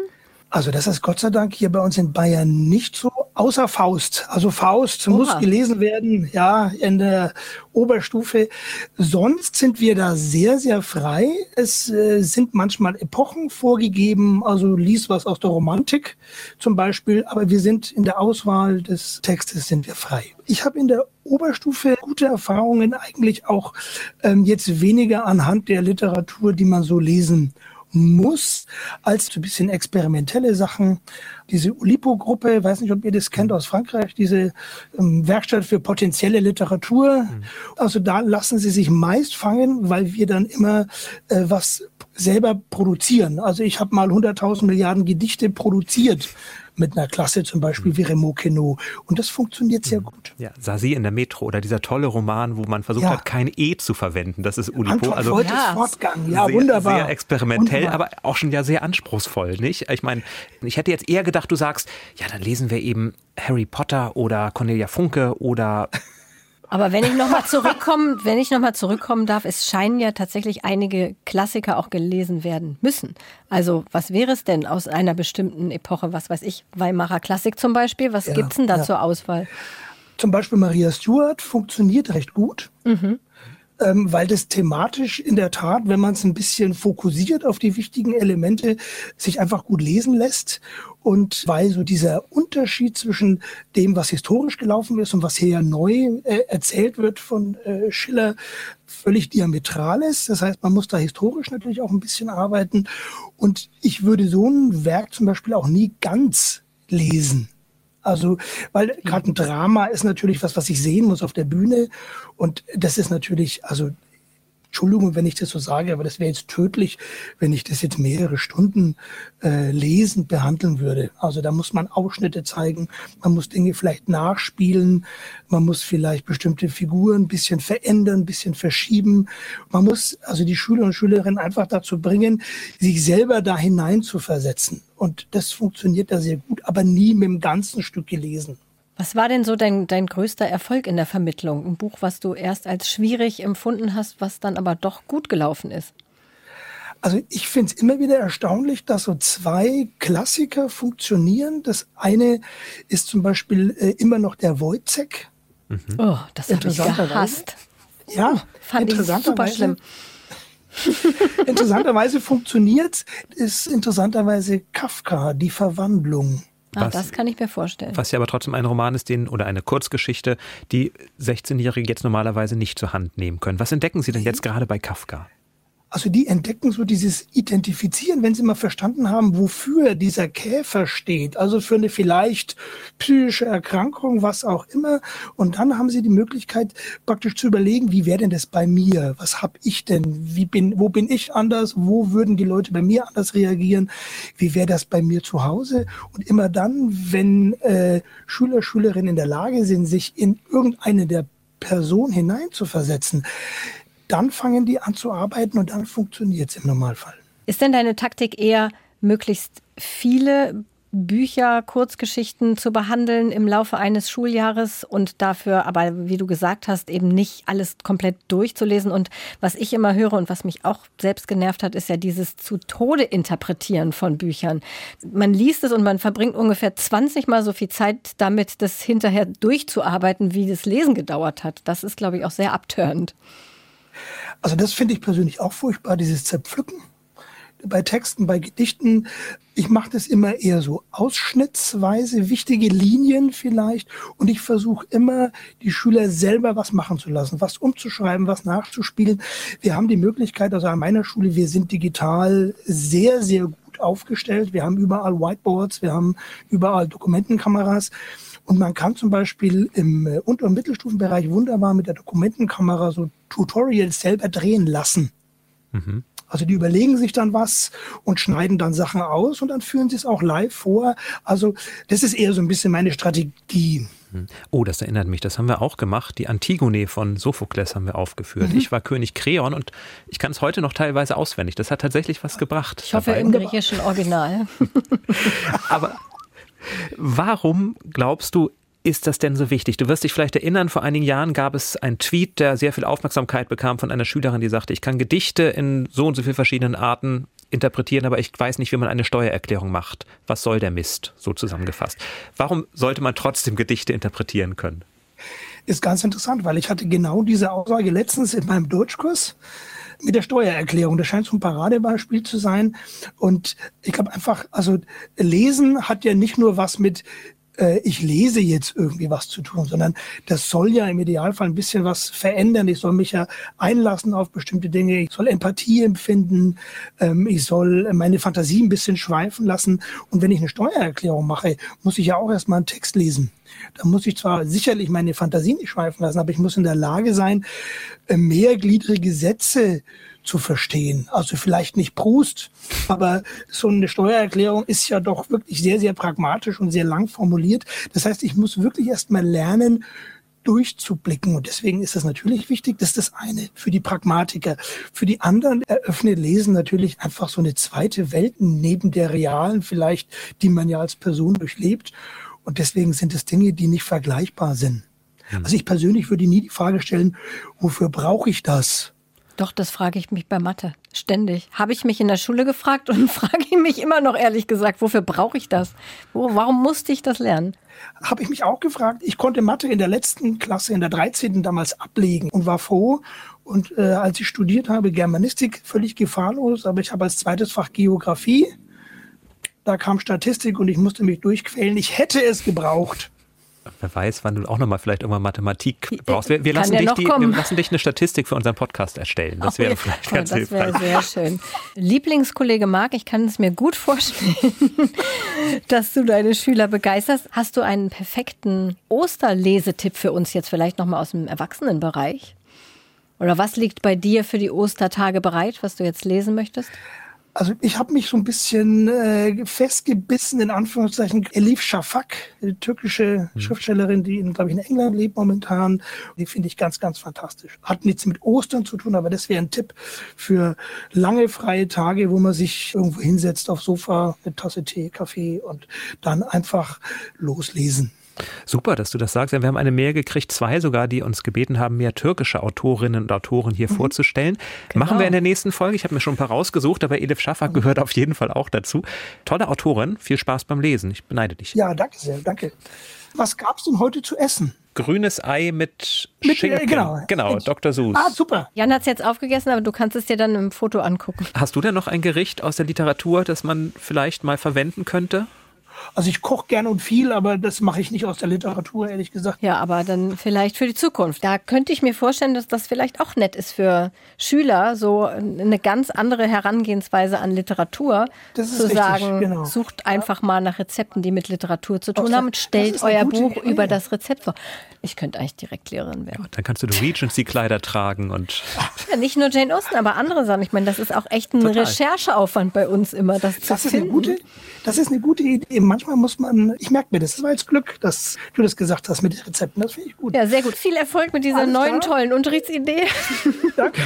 Also das ist Gott sei Dank hier bei uns in Bayern nicht so, außer Faust. Also Faust muss Oha. gelesen werden, ja, in der Oberstufe. Sonst sind wir da sehr, sehr frei. Es äh, sind manchmal Epochen vorgegeben, also lies was aus der Romantik zum Beispiel, aber wir sind in der Auswahl des Textes sind wir frei. Ich habe in der Oberstufe gute Erfahrungen eigentlich auch ähm, jetzt weniger anhand der Literatur, die man so lesen muss, als ein bisschen experimentelle Sachen. Diese Ulipo-Gruppe, weiß nicht, ob ihr das kennt aus Frankreich, diese ähm, Werkstatt für potenzielle Literatur. Also da lassen sie sich meist fangen, weil wir dann immer äh, was selber produzieren. Also ich habe mal 100.000 Milliarden Gedichte produziert mit einer Klasse zum Beispiel wie Remo Queneau. Und das funktioniert sehr gut. Ja, Sasi in der Metro oder dieser tolle Roman, wo man versucht Ja. hat, kein E zu verwenden. Das ist Ulipo. Also Ja. Fortgang, ja, sehr, wunderbar. Sehr experimentell, Wunderbar. aber auch schon ja sehr anspruchsvoll, nicht? Ich meine, ich hätte jetzt eher gedacht, du sagst, ja, dann lesen wir eben Harry Potter oder Cornelia Funke oder Aber wenn ich nochmal zurückkommen, wenn ich noch mal zurückkommen darf, es scheinen ja tatsächlich einige Klassiker auch gelesen werden müssen. Also was wäre es denn aus einer bestimmten Epoche, was weiß ich, Weimarer Klassik zum Beispiel? Was Ja, gibt's denn da ja. zur Auswahl? zum Beispiel Maria Stuart funktioniert recht gut, ähm, weil das thematisch in der Tat, wenn man es ein bisschen fokussiert auf die wichtigen Elemente, sich einfach gut lesen lässt. Und weil so dieser Unterschied zwischen dem, was historisch gelaufen ist und was hier ja neu äh, erzählt wird von äh, Schiller, völlig diametral ist. Das heißt, man muss da historisch natürlich auch ein bisschen arbeiten. Und ich würde so ein Werk zum Beispiel auch nie ganz lesen. Also, weil gerade ein Drama ist natürlich was, was ich sehen muss auf der Bühne. Und das ist natürlich, also, Entschuldigung, wenn ich das so sage, aber das wäre jetzt tödlich, wenn ich das jetzt mehrere Stunden äh, lesend behandeln würde. Also da muss man Ausschnitte zeigen, man muss Dinge vielleicht nachspielen, man muss vielleicht bestimmte Figuren ein bisschen verändern, ein bisschen verschieben. Man muss also die Schüler und Schülerinnen einfach dazu bringen, sich selber da hinein zu versetzen. Und das funktioniert da sehr gut, aber nie mit dem ganzen Stück gelesen. Was war denn so dein, dein größter Erfolg in der Vermittlung? Ein Buch, was du erst als schwierig empfunden hast, was dann aber doch gut gelaufen ist? Also ich finde es immer wieder erstaunlich, dass so zwei Klassiker funktionieren. Das eine ist zum Beispiel äh, immer noch der Wojcek. Oh, das habe ich Interessanterweise. gehasst. Ja, Fand ich super schlimm. interessanterweise funktioniert ist interessanterweise Kafka, die Verwandlung. Ah, was, das kann ich mir vorstellen. Was ja aber trotzdem ein Roman ist, den oder eine Kurzgeschichte, die 16-Jährige jetzt normalerweise nicht zur Hand nehmen können. Was entdecken Sie denn jetzt gerade bei Kafka? Also die entdecken so dieses Identifizieren, wenn sie mal verstanden haben, wofür dieser Käfer steht. Also für eine vielleicht psychische Erkrankung, was auch immer. Und dann haben sie die Möglichkeit, praktisch zu überlegen, wie wäre denn das bei mir? Was habe ich denn? Wie bin, wo bin ich anders? Wo würden die Leute bei mir anders reagieren? Wie wäre das bei mir zu Hause? Und immer dann, wenn äh, Schüler, Schülerinnen in der Lage sind, sich in irgendeine der Person hineinzuversetzen, dann fangen die an zu arbeiten und dann funktioniert es im Normalfall. Ist denn deine Taktik eher, möglichst viele Bücher, Kurzgeschichten zu behandeln im Laufe eines Schuljahres und dafür aber, wie du gesagt hast, eben nicht alles komplett durchzulesen. Und was ich immer höre und was mich auch selbst genervt hat, ist ja dieses zu Tode interpretieren von Büchern. Man liest es und man verbringt ungefähr 20 Mal so viel Zeit damit, das hinterher durchzuarbeiten, wie das Lesen gedauert hat. Das ist, glaube ich, auch sehr abtörend. Also das finde ich persönlich auch furchtbar, dieses Zerpflücken bei Texten, bei Gedichten. Ich mache das immer eher so ausschnittsweise, wichtige Linien vielleicht. Und ich versuche immer, die Schüler selber was machen zu lassen, was umzuschreiben, was nachzuspielen. Wir haben die Möglichkeit, also an meiner Schule, wir sind digital sehr, sehr gut aufgestellt. Wir haben überall Whiteboards, wir haben überall Dokumentenkameras. Und man kann zum Beispiel im äh, Unter- und Mittelstufenbereich wunderbar mit der Dokumentenkamera so Tutorials selber drehen lassen. Mhm. Also die überlegen sich dann was und schneiden dann Sachen aus und dann führen sie es auch live vor. Also das ist eher so ein bisschen meine Strategie. Mhm. Oh, das erinnert mich, das haben wir auch gemacht. Die Antigone von Sophokles haben wir aufgeführt. Mhm. Ich war König Kreon und ich kann es heute noch teilweise auswendig. Das hat tatsächlich was gebracht. Ich hoffe dabei. im griechischen Original. Aber Warum glaubst du, ist das denn so wichtig? Du wirst dich vielleicht erinnern, vor einigen Jahren gab es einen Tweet, der sehr viel Aufmerksamkeit bekam von einer Schülerin, die sagte, ich kann Gedichte in so und so vielen verschiedenen Arten interpretieren, aber ich weiß nicht, wie man eine Steuererklärung macht. Was soll der Mist? So zusammengefasst. Warum sollte man trotzdem Gedichte interpretieren können? Ist ganz interessant, weil ich hatte genau diese Aussage letztens in meinem Deutschkurs mit der Steuererklärung. Das scheint so ein Paradebeispiel zu sein. Und ich glaube einfach, also Lesen hat ja nicht nur was mit äh, ich lese jetzt irgendwie was zu tun, sondern das soll ja im Idealfall ein bisschen was verändern. Ich soll mich ja einlassen auf bestimmte Dinge. Ich soll Empathie empfinden. Ähm, ich soll meine Fantasie ein bisschen schweifen lassen. Und wenn ich eine Steuererklärung mache, muss ich ja auch erstmal einen Text lesen. Da muss ich zwar sicherlich meine Fantasie nicht schweifen lassen, aber ich muss in der Lage sein, äh, mehrgliedrige Sätze zu verstehen. Also vielleicht nicht Proust, aber so eine Steuererklärung ist ja doch wirklich sehr, sehr pragmatisch und sehr lang formuliert. Das heißt, ich muss wirklich erst mal lernen, durchzublicken. Und deswegen ist das natürlich wichtig. Das ist das eine für die Pragmatiker. Für die anderen eröffnet Lesen natürlich einfach so eine zweite Welt neben der realen vielleicht, die man ja als Person durchlebt. Und deswegen sind es Dinge, die nicht vergleichbar sind. Hm. Also ich persönlich würde nie die Frage stellen, wofür brauche ich das? Doch, das frage ich mich bei Mathe ständig. Habe ich mich in der Schule gefragt und frage mich immer noch ehrlich gesagt, wofür brauche ich das? Wo, warum musste ich das lernen? Habe ich mich auch gefragt. Ich konnte Mathe in der letzten Klasse, in der 13. damals ablegen und war froh. Und äh, als ich studiert habe, Germanistik, völlig gefahrlos, aber ich habe als zweites Fach Geografie. Da kam Statistik und ich musste mich durchquälen. Ich hätte es gebraucht. Wer weiß, wann du auch nochmal vielleicht irgendwann Mathematik brauchst. Wir, wir lassen, dich die, wir lassen dich eine Statistik für unseren Podcast erstellen. Das wäre oh, vielleicht oh, ganz das hilfreich. Das wäre sehr schön. Lieblingskollege Marc, ich kann es mir gut vorstellen, dass du deine Schüler begeisterst. Hast du einen perfekten Osterlesetipp für uns jetzt vielleicht nochmal aus dem Erwachsenenbereich? Oder was liegt bei dir für die Ostertage bereit, was du jetzt lesen möchtest? Also ich habe mich so ein bisschen äh, festgebissen, in Anführungszeichen, Elif Shafak, die türkische mhm. Schriftstellerin, die, glaube ich, in England lebt momentan. Die finde ich ganz, ganz fantastisch. Hat nichts mit Ostern zu tun, aber das wäre ein Tipp für lange freie Tage, wo man sich irgendwo hinsetzt aufs Sofa, eine Tasse Tee, Kaffee und dann einfach loslesen. Super, dass du das sagst. Wir haben eine Mail gekriegt, zwei sogar, die uns gebeten haben, mehr türkische Autorinnen und Autoren hier mhm. vorzustellen. Genau. Machen wir in der nächsten Folge. Ich habe mir schon ein paar rausgesucht, aber Elif Schaffer mhm. gehört auf jeden Fall auch dazu. Tolle Autorin, viel Spaß beim Lesen. Ich beneide dich. Ja, danke sehr, danke. Was gab es denn heute zu essen? grünes Ei mit, Mit, äh, Schinken. genau. genau, Dr. Seuss. Ah, super. Jan hat es jetzt aufgegessen, aber du kannst es dir dann im Foto angucken. Hast du denn noch ein Gericht aus der Literatur, das man vielleicht mal verwenden könnte? Also ich koche gern und viel, aber das mache ich nicht aus der Literatur, ehrlich gesagt. Ja, aber dann vielleicht für die Zukunft. Da könnte ich mir vorstellen, dass das vielleicht auch nett ist für Schüler, so eine ganz andere Herangehensweise an Literatur Das ist zu richtig, sagen, genau. sucht einfach mal nach Rezepten, die mit Literatur zu tun haben und stellt euer Buch Idee. über das Rezept vor. Ich könnte eigentlich direkt Lehrerin werden. Dann kannst du Regency-Kleider tragen und Ja, nicht nur Jane Austen, aber andere Sachen. Ich meine, das ist auch echt ein Total. Rechercheaufwand bei uns immer, das, Das zu ist, eine gute, das ist eine gute Idee. Manchmal muss man, ich merke mir das, das war jetzt Glück, dass du das gesagt hast mit den Rezepten. Das finde ich gut. Ja, sehr gut. Viel Erfolg mit dieser Alles neuen, klar. tollen Unterrichtsidee. Danke.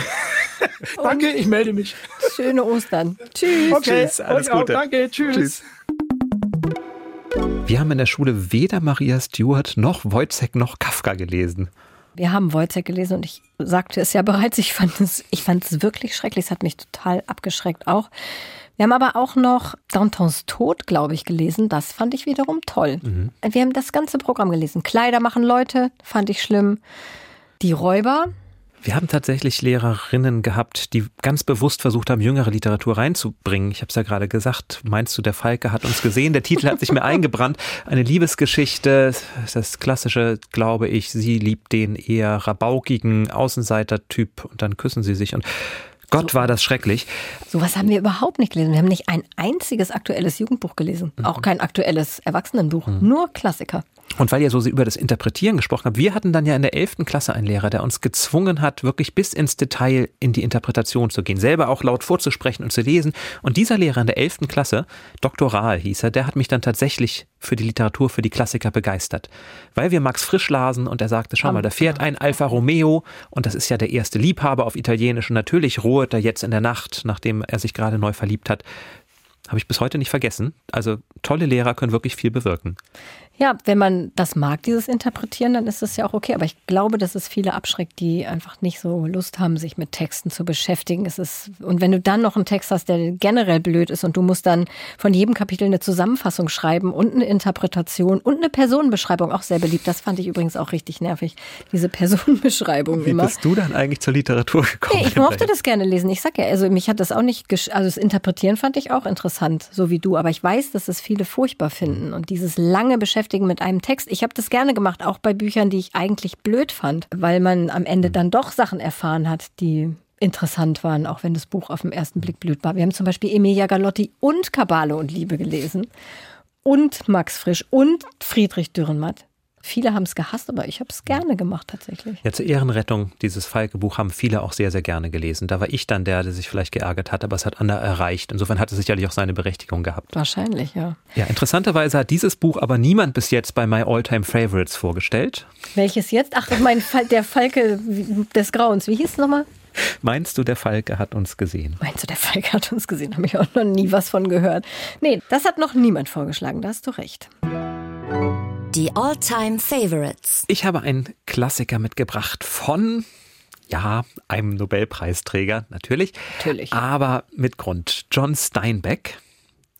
Danke, ich melde mich. Schöne Ostern. Tschüss. Okay, Tschüss, alles euch auch, Gute. danke, tschüss. Tschüss. wir haben in der Schule weder Maria Stuart noch Wojciech noch Kafka gelesen. Wir haben Wojciech gelesen und ich sagte es ja bereits, ich fand es, ich fand es wirklich schrecklich, es hat mich total abgeschreckt auch. Wir haben aber auch noch Dantons Tod, glaube ich, gelesen. Das fand ich wiederum toll. Wir haben das ganze Programm gelesen. Kleider machen Leute, fand ich schlimm. Die Räuber, Wir haben tatsächlich Lehrerinnen gehabt, die ganz bewusst versucht haben, jüngere Literatur reinzubringen. Ich habe es ja gerade gesagt, meinst du, der Falke hat uns gesehen? Der Titel hat sich mir eingebrannt. Eine Liebesgeschichte, das klassische, glaube ich, sie liebt den eher rabaukigen Außenseiter-Typ und dann küssen sie sich und Gott war das schrecklich. sowas haben wir überhaupt nicht gelesen. Wir haben nicht ein einziges aktuelles Jugendbuch gelesen. Auch kein aktuelles Erwachsenenbuch. Nur Klassiker. Und weil ihr so über das Interpretieren gesprochen habt, wir hatten dann ja in der 11. Klasse einen Lehrer, der uns gezwungen hat, wirklich bis ins Detail in die Interpretation zu gehen, selber auch laut vorzusprechen und zu lesen. Und dieser Lehrer in der 11. Klasse. Rahl hieß er, der hat mich dann tatsächlich für die Literatur, für die Klassiker begeistert. Weil wir Max Frisch lasen und er sagte, schau mal, da fährt ein Alfa Romeo und das ist ja der erste Liebhaber auf Italienisch und natürlich rohet er jetzt in der Nacht, nachdem er sich gerade neu verliebt hat. Habe ich bis heute nicht vergessen. Also tolle Lehrer können wirklich viel bewirken. Ja, wenn man das mag, dieses Interpretieren, dann ist das ja auch okay. Aber ich glaube, dass es viele abschreckt, die einfach nicht so Lust haben, sich mit Texten zu beschäftigen. Es ist, und wenn du dann noch einen Text hast, der generell blöd ist und du musst dann von jedem Kapitel eine Zusammenfassung schreiben und eine Interpretation und eine Personenbeschreibung, auch sehr beliebt. Das fand ich übrigens auch richtig nervig, diese Personenbeschreibung Wie immer. bist du dann eigentlich zur Literatur gekommen? Nee, ich mochte das gerne lesen. Ich sag ja, also mich hat das auch nicht, gesch- also das Interpretieren fand ich auch interessant, so wie du. Aber ich weiß, dass es viele furchtbar finden. Und dieses lange Beschäftigen mit einem Text, ich habe das gerne gemacht, auch bei Büchern, die ich eigentlich blöd fand, weil man am Ende dann doch Sachen erfahren hat, die interessant waren, auch wenn das Buch auf den ersten Blick blöd war. Wir haben zum Beispiel Emilia Galotti und Kabale und Liebe gelesen. Und Max Frisch und Friedrich Dürrenmatt. Viele haben es gehasst, aber ich habe es gerne gemacht tatsächlich. Ja, zur Ehrenrettung dieses Falke-Buch haben viele auch sehr, sehr gerne gelesen. Da war ich dann der, der sich vielleicht geärgert hat, aber es hat Anna erreicht. Insofern hat es sicherlich auch seine Berechtigung gehabt. Wahrscheinlich, ja. Ja, interessanterweise hat dieses Buch aber niemand bis jetzt bei My All-Time Favorites vorgestellt. Welches jetzt? Ach, mein Fall, der Falke des Grauens. Wie hieß es nochmal? Meinst du, der Falke hat uns gesehen? Meinst du, der Falke hat uns gesehen? Habe ich auch noch nie was von gehört. Nee, das hat noch niemand vorgeschlagen. Da hast du recht. Die All-Time Favorites. Ich habe einen Klassiker mitgebracht von, ja, einem Nobelpreisträger, natürlich. Natürlich. Aber mit Grund. John Steinbeck.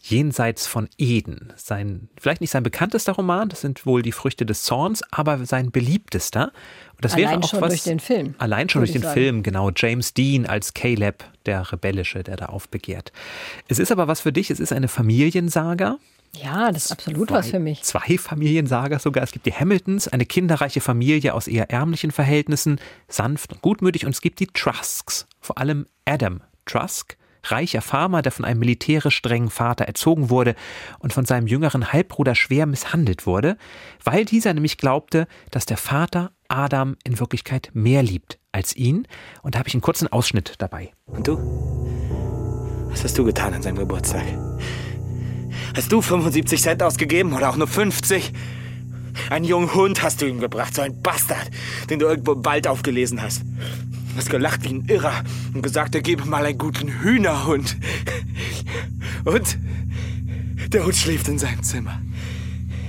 Jenseits von Eden. Sein, vielleicht nicht sein bekanntester Roman, das sind wohl die Früchte des Zorns, aber sein beliebtester. Und das Allein wäre auch schon was, durch den Film, Allein schon durch den sagen. Film, genau. James Dean als Caleb, der Rebellische, der da aufbegehrt. Es ist aber was für dich, es ist eine Familiensaga. Ja, das ist absolut was für mich. Zwei Familiensaga sogar. Es gibt die Hamiltons, eine kinderreiche Familie aus eher ärmlichen Verhältnissen, sanft und gutmütig. Und es gibt die Trusks, vor allem Adam Trusk, reicher Farmer, der von einem militärisch strengen Vater erzogen wurde und von seinem jüngeren Halbbruder schwer misshandelt wurde, weil dieser nämlich glaubte, dass der Vater Adam in Wirklichkeit mehr liebt als ihn. Und da habe ich einen kurzen Ausschnitt dabei. Und du? Was hast du getan an seinem Geburtstag? Hast du 75 Cent ausgegeben oder auch nur 50? Einen jungen Hund hast du ihm gebracht, so ein Bastard, den du irgendwo im Wald aufgelesen hast. Du hast gelacht wie ein Irrer und gesagt, er gebe mal einen guten Hühnerhund. Und der Hund schläft in seinem Zimmer.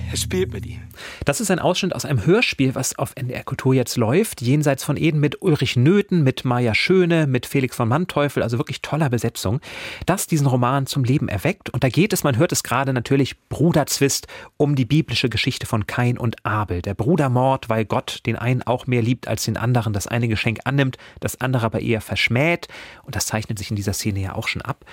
Er spielt mit ihm. Das ist ein Ausschnitt aus einem Hörspiel, was auf NDR Kultur jetzt läuft. Jenseits von Eden mit Ulrich Nöthen, mit Maja Schöne, mit Felix von Manteuffel, also wirklich toller Besetzung, das diesen Roman zum Leben erweckt. Und da geht es, man hört es gerade natürlich, Bruderzwist um die biblische Geschichte von Kain und Abel. Der Brudermord, weil Gott den einen auch mehr liebt als den anderen, das eine Geschenk annimmt, das andere aber eher verschmäht. Und das zeichnet sich in dieser Szene ja auch schon ab.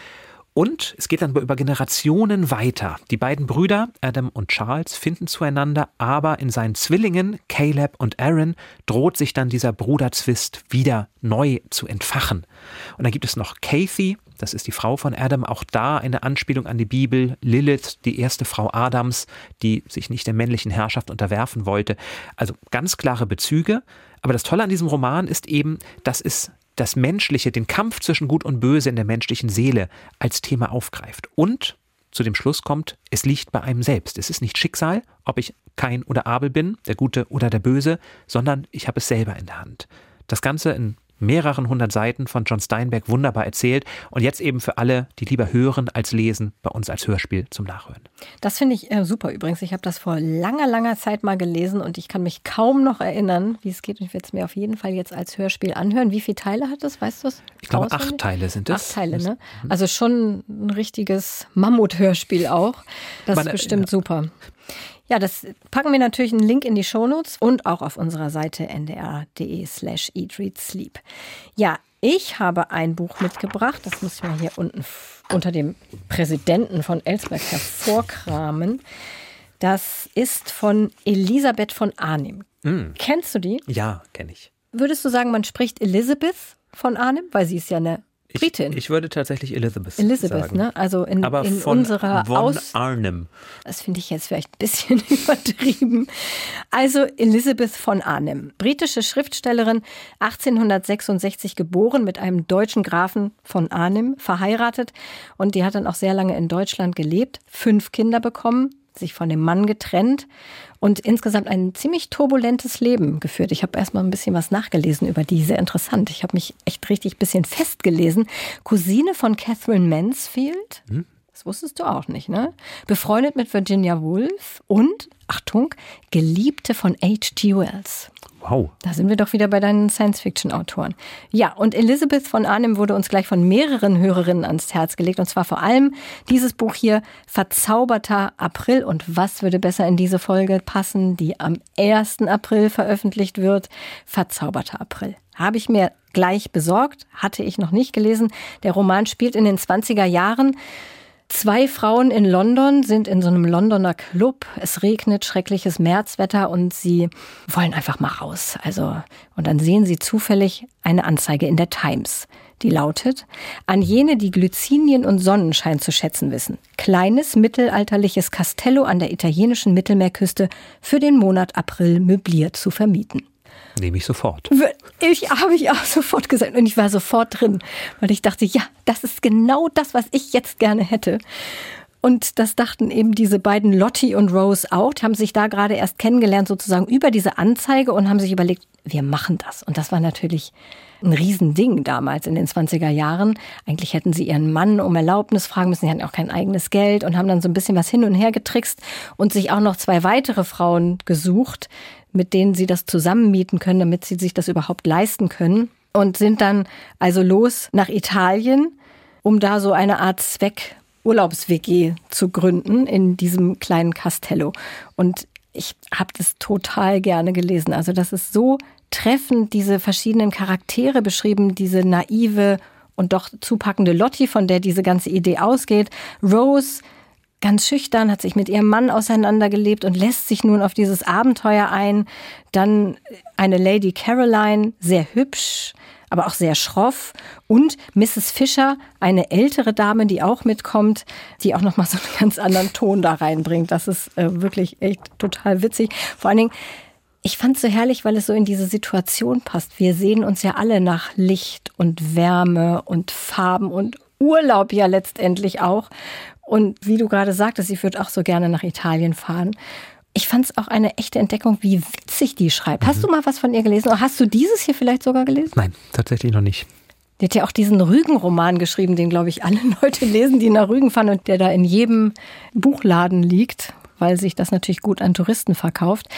Und es geht dann über Generationen weiter. Die beiden Brüder, Adam und Charles, finden zueinander, aber in seinen Zwillingen, Caleb und Aaron, droht sich dann dieser Bruderzwist wieder neu zu entfachen. Und dann gibt es noch Kathy, das ist die Frau von Adam, auch da eine Anspielung an die Bibel. Lilith, die erste Frau Adams, die sich nicht der männlichen Herrschaft unterwerfen wollte. Also ganz klare Bezüge. Aber das Tolle an diesem Roman ist eben, dass es das Menschliche, den Kampf zwischen Gut und Böse in der menschlichen Seele als Thema aufgreift und zu dem Schluss kommt, es liegt bei einem selbst. Es ist nicht Schicksal, ob ich kein oder Abel bin, der Gute oder der Böse, sondern ich habe es selber in der Hand. Das Ganze in mehreren hundert Seiten von John Steinbeck wunderbar erzählt und jetzt eben für alle, die lieber hören als lesen, bei uns als Hörspiel zum Nachhören. Das finde ich äh, super übrigens. Ich habe das vor langer, langer Zeit mal gelesen und ich kann mich kaum noch erinnern, wie es geht. Und ich werde es mir auf jeden Fall jetzt als Hörspiel anhören. Wie viele Teile hat es? Weißt du es? Ich glaube, acht Teile sind es. Acht Teile, ne? Also schon ein richtiges Mammut-Hörspiel auch. Das Man, ist bestimmt ja. super. Ja, das packen wir natürlich einen Link in die Shownotes und auch auf unserer Seite ndr.de slash eatreadsleep. Ja, ich habe ein Buch mitgebracht, das muss ich mal hier unten unter dem Präsidenten von Elsberg hervorkramen. Das ist von Elisabeth von Arnim. Mm. Kennst du die? Ja, kenne ich. Würdest du sagen, man spricht Elizabeth von Arnim, weil sie ist ja eine Britin. Ich, ich, würde tatsächlich Elizabeth, Elizabeth sagen. ne? Also in, Aber in von unserer von Aus Arnhem. Das finde ich jetzt vielleicht ein bisschen übertrieben. Also Elizabeth von Arnhem, britische Schriftstellerin, 1866 geboren, mit einem deutschen Grafen von Arnhem verheiratet und die hat dann auch sehr lange in Deutschland gelebt, fünf Kinder bekommen, sich von dem Mann getrennt und insgesamt ein ziemlich turbulentes Leben geführt. Ich habe erstmal ein bisschen was nachgelesen über die, sehr interessant. Ich habe mich echt richtig ein bisschen festgelesen. Cousine von Catherine Mansfield. Hm? Das wusstest du auch nicht, ne? Befreundet mit Virginia Woolf und, Achtung, Geliebte von H.G. Wells. Wow. Da sind wir doch wieder bei deinen Science-Fiction-Autoren. Ja, und Elizabeth von Arnhem wurde uns gleich von mehreren Hörerinnen ans Herz gelegt. Und zwar vor allem dieses Buch hier, Verzauberter April. Und was würde besser in diese Folge passen, die am 1. April veröffentlicht wird? Verzauberter April. Habe ich mir gleich besorgt, hatte ich noch nicht gelesen. Der Roman spielt in den 20er Jahren. Zwei Frauen in London sind in so einem Londoner Club. Es regnet, schreckliches Märzwetter und sie wollen einfach mal raus. Also, und dann sehen sie zufällig eine Anzeige in der Times. Die lautet, an jene, die Glycinien und Sonnenschein zu schätzen wissen. Kleines mittelalterliches Castello an der italienischen Mittelmeerküste für den Monat April möbliert zu vermieten. Nehme ich sofort. Ich habe ich auch sofort gesagt und ich war sofort drin, weil ich dachte, ja, das ist genau das, was ich jetzt gerne hätte. Und das dachten eben diese beiden Lottie und Rose auch. Die haben sich da gerade erst kennengelernt, sozusagen über diese Anzeige und haben sich überlegt, wir machen das. Und das war natürlich ein Riesending damals in den 20er Jahren. Eigentlich hätten sie ihren Mann um Erlaubnis fragen müssen. Sie hatten auch kein eigenes Geld und haben dann so ein bisschen was hin und her getrickst und sich auch noch zwei weitere Frauen gesucht, mit denen sie das zusammenmieten können, damit sie sich das überhaupt leisten können. Und sind dann also los nach Italien, um da so eine Art Zweck Urlaubs-WG zu gründen in diesem kleinen Castello. Und ich habe das total gerne gelesen. Also das ist so treffend, diese verschiedenen Charaktere beschrieben, diese naive und doch zupackende Lotti, von der diese ganze Idee ausgeht. Rose, ganz schüchtern, hat sich mit ihrem Mann auseinandergelebt und lässt sich nun auf dieses Abenteuer ein. Dann eine Lady Caroline, sehr hübsch, aber auch sehr schroff. Und Mrs. Fischer, eine ältere Dame, die auch mitkommt, die auch nochmal so einen ganz anderen Ton da reinbringt. Das ist äh, wirklich echt total witzig. Vor allen Dingen, ich fand es so herrlich, weil es so in diese Situation passt. Wir sehen uns ja alle nach Licht und Wärme und Farben und Urlaub ja letztendlich auch. Und wie du gerade sagtest, sie würde auch so gerne nach Italien fahren. Ich fand es auch eine echte Entdeckung, wie witzig die schreibt. Mhm. Hast du mal was von ihr gelesen? Oder hast du dieses hier vielleicht sogar gelesen? Nein, tatsächlich noch nicht. Die hat ja auch diesen Rügen-Roman geschrieben, den, glaube ich, alle Leute lesen, die nach Rügen fahren und der da in jedem Buchladen liegt. weil sich das natürlich gut an Touristen verkauft.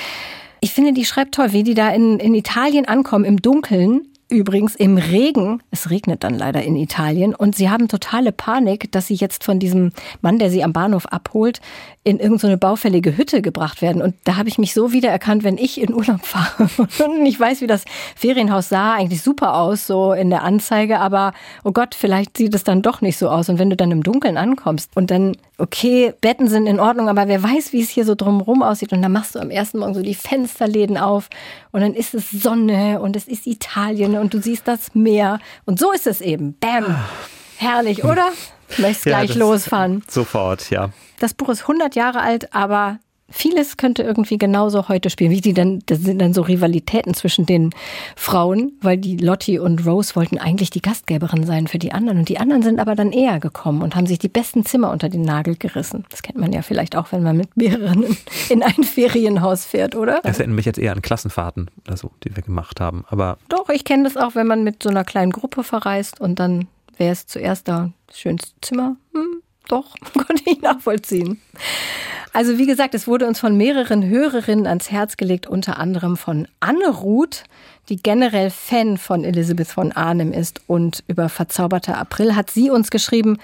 Ich finde, die schreibt toll, wie die da in, in Italien ankommen, im Dunkeln, übrigens im Regen. Es regnet dann leider in Italien und sie haben totale Panik, dass sie jetzt von diesem Mann, der sie am Bahnhof abholt, in irgendeine so baufällige Hütte gebracht werden. Und da habe ich mich so wiedererkannt, wenn ich in Urlaub fahre und ich weiß, wie das Ferienhaus sah, eigentlich super aus, so in der Anzeige, aber oh Gott, vielleicht sieht es dann doch nicht so aus. Und wenn du dann im Dunkeln ankommst und dann, okay, Betten sind in Ordnung, aber wer weiß, wie es hier so drumherum aussieht. Und dann machst du am ersten Morgen so die Fensterläden auf und dann ist es Sonne und es ist Italien und du siehst das Meer. Und so ist es eben. Bam. Herrlich, oder? Ich möchte gleich ja, losfahren. Sofort, ja. Das Buch ist 100 Jahre alt, aber vieles könnte irgendwie genauso heute spielen. Wie die dann, das sind dann so Rivalitäten zwischen den Frauen, weil die Lottie und Rose wollten eigentlich die Gastgeberin sein für die anderen. Und die anderen sind aber dann eher gekommen und haben sich die besten Zimmer unter den Nagel gerissen. Das kennt man ja vielleicht auch, wenn man mit mehreren in ein Ferienhaus fährt, oder? Das erinnert mich jetzt eher an Klassenfahrten, also, die wir gemacht haben. Aber Doch, ich kenne das auch, wenn man mit so einer kleinen Gruppe verreist und dann wer ist zuerst da? Schönste Zimmer? Hm, doch, konnte ich nachvollziehen. Also wie gesagt, es wurde uns von mehreren Hörerinnen ans Herz gelegt, unter anderem von Anne Ruth, die generell Fan von Elizabeth von Arnim ist und über Verzauberter April hat sie uns geschrieben,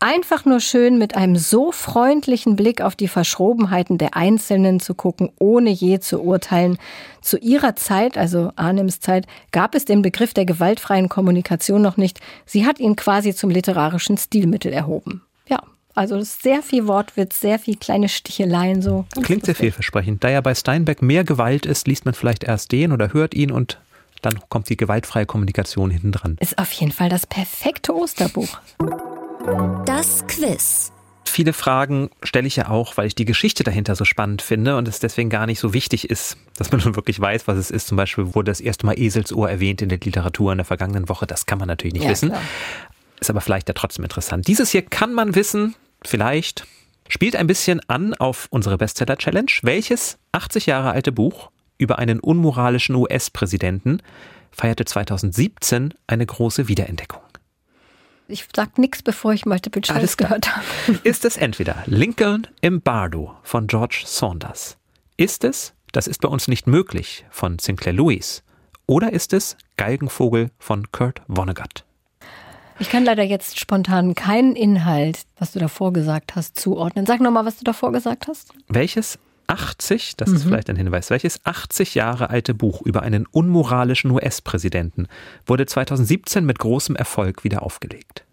einfach nur schön mit einem so freundlichen Blick auf die Verschrobenheiten der Einzelnen zu gucken, ohne je zu urteilen. Zu ihrer Zeit, also Arnims Zeit, gab es den Begriff der gewaltfreien Kommunikation noch nicht. Sie hat ihn quasi zum literarischen Stilmittel erhoben. Ja, also sehr viel Wortwitz, sehr viel kleine Sticheleien so. Klingt sehr vielversprechend. Da ja bei Steinbeck mehr Gewalt ist, liest man vielleicht erst den oder hört ihn und dann kommt die gewaltfreie Kommunikation hinten dran. Ist auf jeden Fall das perfekte Osterbuch. Das Quiz. Viele Fragen stelle ich ja auch, weil ich die Geschichte dahinter so spannend finde und es deswegen gar nicht so wichtig ist, dass man nun wirklich weiß, was es ist. Zum Beispiel wurde das erste Mal Eselsohr erwähnt in der Literatur in der vergangenen Woche. Das kann man natürlich nicht ja, wissen. Klar. Ist aber vielleicht ja trotzdem interessant. Dieses hier kann man wissen, vielleicht. Spielt ein bisschen an auf unsere Bestseller-Challenge. Welches 80 Jahre alte Buch über einen unmoralischen US-Präsidenten feierte 2017 eine große Wiederentdeckung? Ich sag nichts, bevor ich Multiple Choice gehört habe. Ist es entweder Lincoln im Bardo von George Saunders? Ist es Das ist bei uns nicht möglich von Sinclair Lewis? Oder ist es Galgenvogel von Kurt Vonnegut? Ich kann leider jetzt spontan keinen Inhalt, was du davor gesagt hast, zuordnen. Sag nochmal, was du davor gesagt hast. Welches 80, das mhm. ist vielleicht ein Hinweis, welches 80 Jahre alte Buch über einen unmoralischen US-Präsidenten wurde 2017 mit großem Erfolg wieder aufgelegt?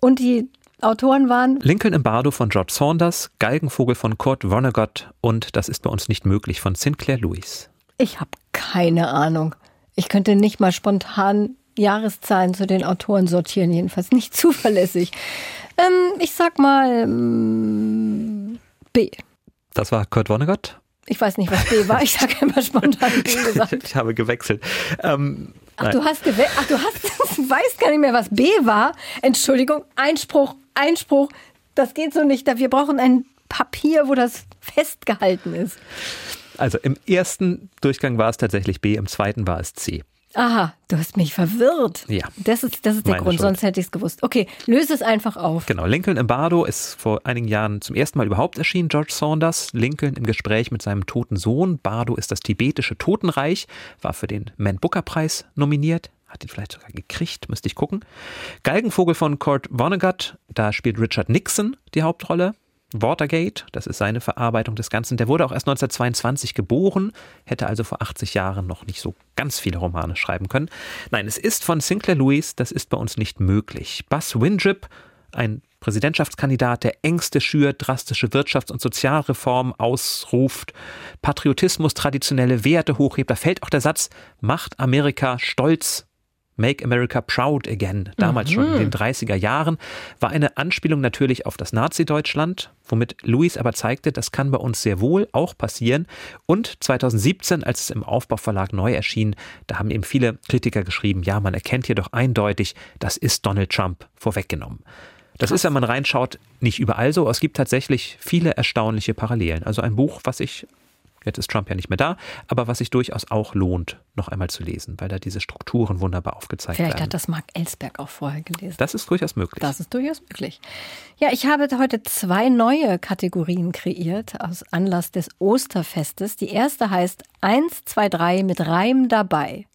Und die Autoren waren? Lincoln im Bardo von George Saunders, Galgenvogel von Kurt Vonnegut und Das ist bei uns nicht möglich von Sinclair Lewis. Ich habe keine Ahnung. Ich könnte nicht mal spontan Jahreszahlen zu den Autoren sortieren, jedenfalls nicht zuverlässig. Ähm, ich sag mal ähm, B. Das war Kurt Vonnegut. Ich weiß nicht, was B war. Ich sage immer spontan B gesagt. ich habe gewechselt. Ähm, Ach, du hast gewechselt. Ach, du hast, du weißt gar nicht mehr, was B war. Entschuldigung, Einspruch, Einspruch. Das geht so nicht. Wir brauchen ein Papier, wo das festgehalten ist. Also im ersten Durchgang war es tatsächlich B, im zweiten war es C. Aha, du hast mich verwirrt. Ja. Das ist, das ist der Grund, Schuld. sonst hätte ich es gewusst. Okay, löse es einfach auf. Genau, Lincoln im Bardo ist vor einigen Jahren zum ersten Mal überhaupt erschienen, George Saunders. Lincoln im Gespräch mit seinem toten Sohn. Bardo ist das tibetische Totenreich, war für den Man Booker Preis nominiert. Hat ihn vielleicht sogar gekriegt, müsste ich gucken. Galgenvogel von Kurt Vonnegut, da spielt Richard Nixon die Hauptrolle. Watergate, das ist seine Verarbeitung des Ganzen. Der wurde auch erst 1922 geboren, hätte also vor 80 Jahren noch nicht so ganz viele Romane schreiben können. Nein, es ist von Sinclair Lewis, das ist bei uns nicht möglich. Buzz Windrip, ein Präsidentschaftskandidat, der Ängste schürt, drastische Wirtschafts- und Sozialreformen ausruft, Patriotismus, traditionelle Werte hochhebt. Da fällt auch der Satz, macht Amerika stolz Make America Proud Again, damals mhm. schon in den 30er Jahren, war eine Anspielung natürlich auf das Nazi-Deutschland, womit Louis aber zeigte, das kann bei uns sehr wohl auch passieren. Und 2017, als es im Aufbauverlag neu erschien, da haben eben viele Kritiker geschrieben, ja, man erkennt hier doch eindeutig, das ist Donald Trump vorweggenommen. Das ist, wenn man reinschaut, nicht überall so. Es gibt tatsächlich viele erstaunliche Parallelen. Also ein Buch, was ich Jetzt ist Trump ja nicht mehr da, aber was sich durchaus auch lohnt, noch einmal zu lesen, weil da diese Strukturen wunderbar aufgezeigt Vielleicht werden. hat das Mark Ellsberg auch vorher gelesen. Das ist durchaus möglich. Das ist durchaus möglich. Ja, ich habe heute zwei neue Kategorien kreiert aus Anlass des Osterfestes. Die erste heißt 1, 2, 3 mit Reim dabei.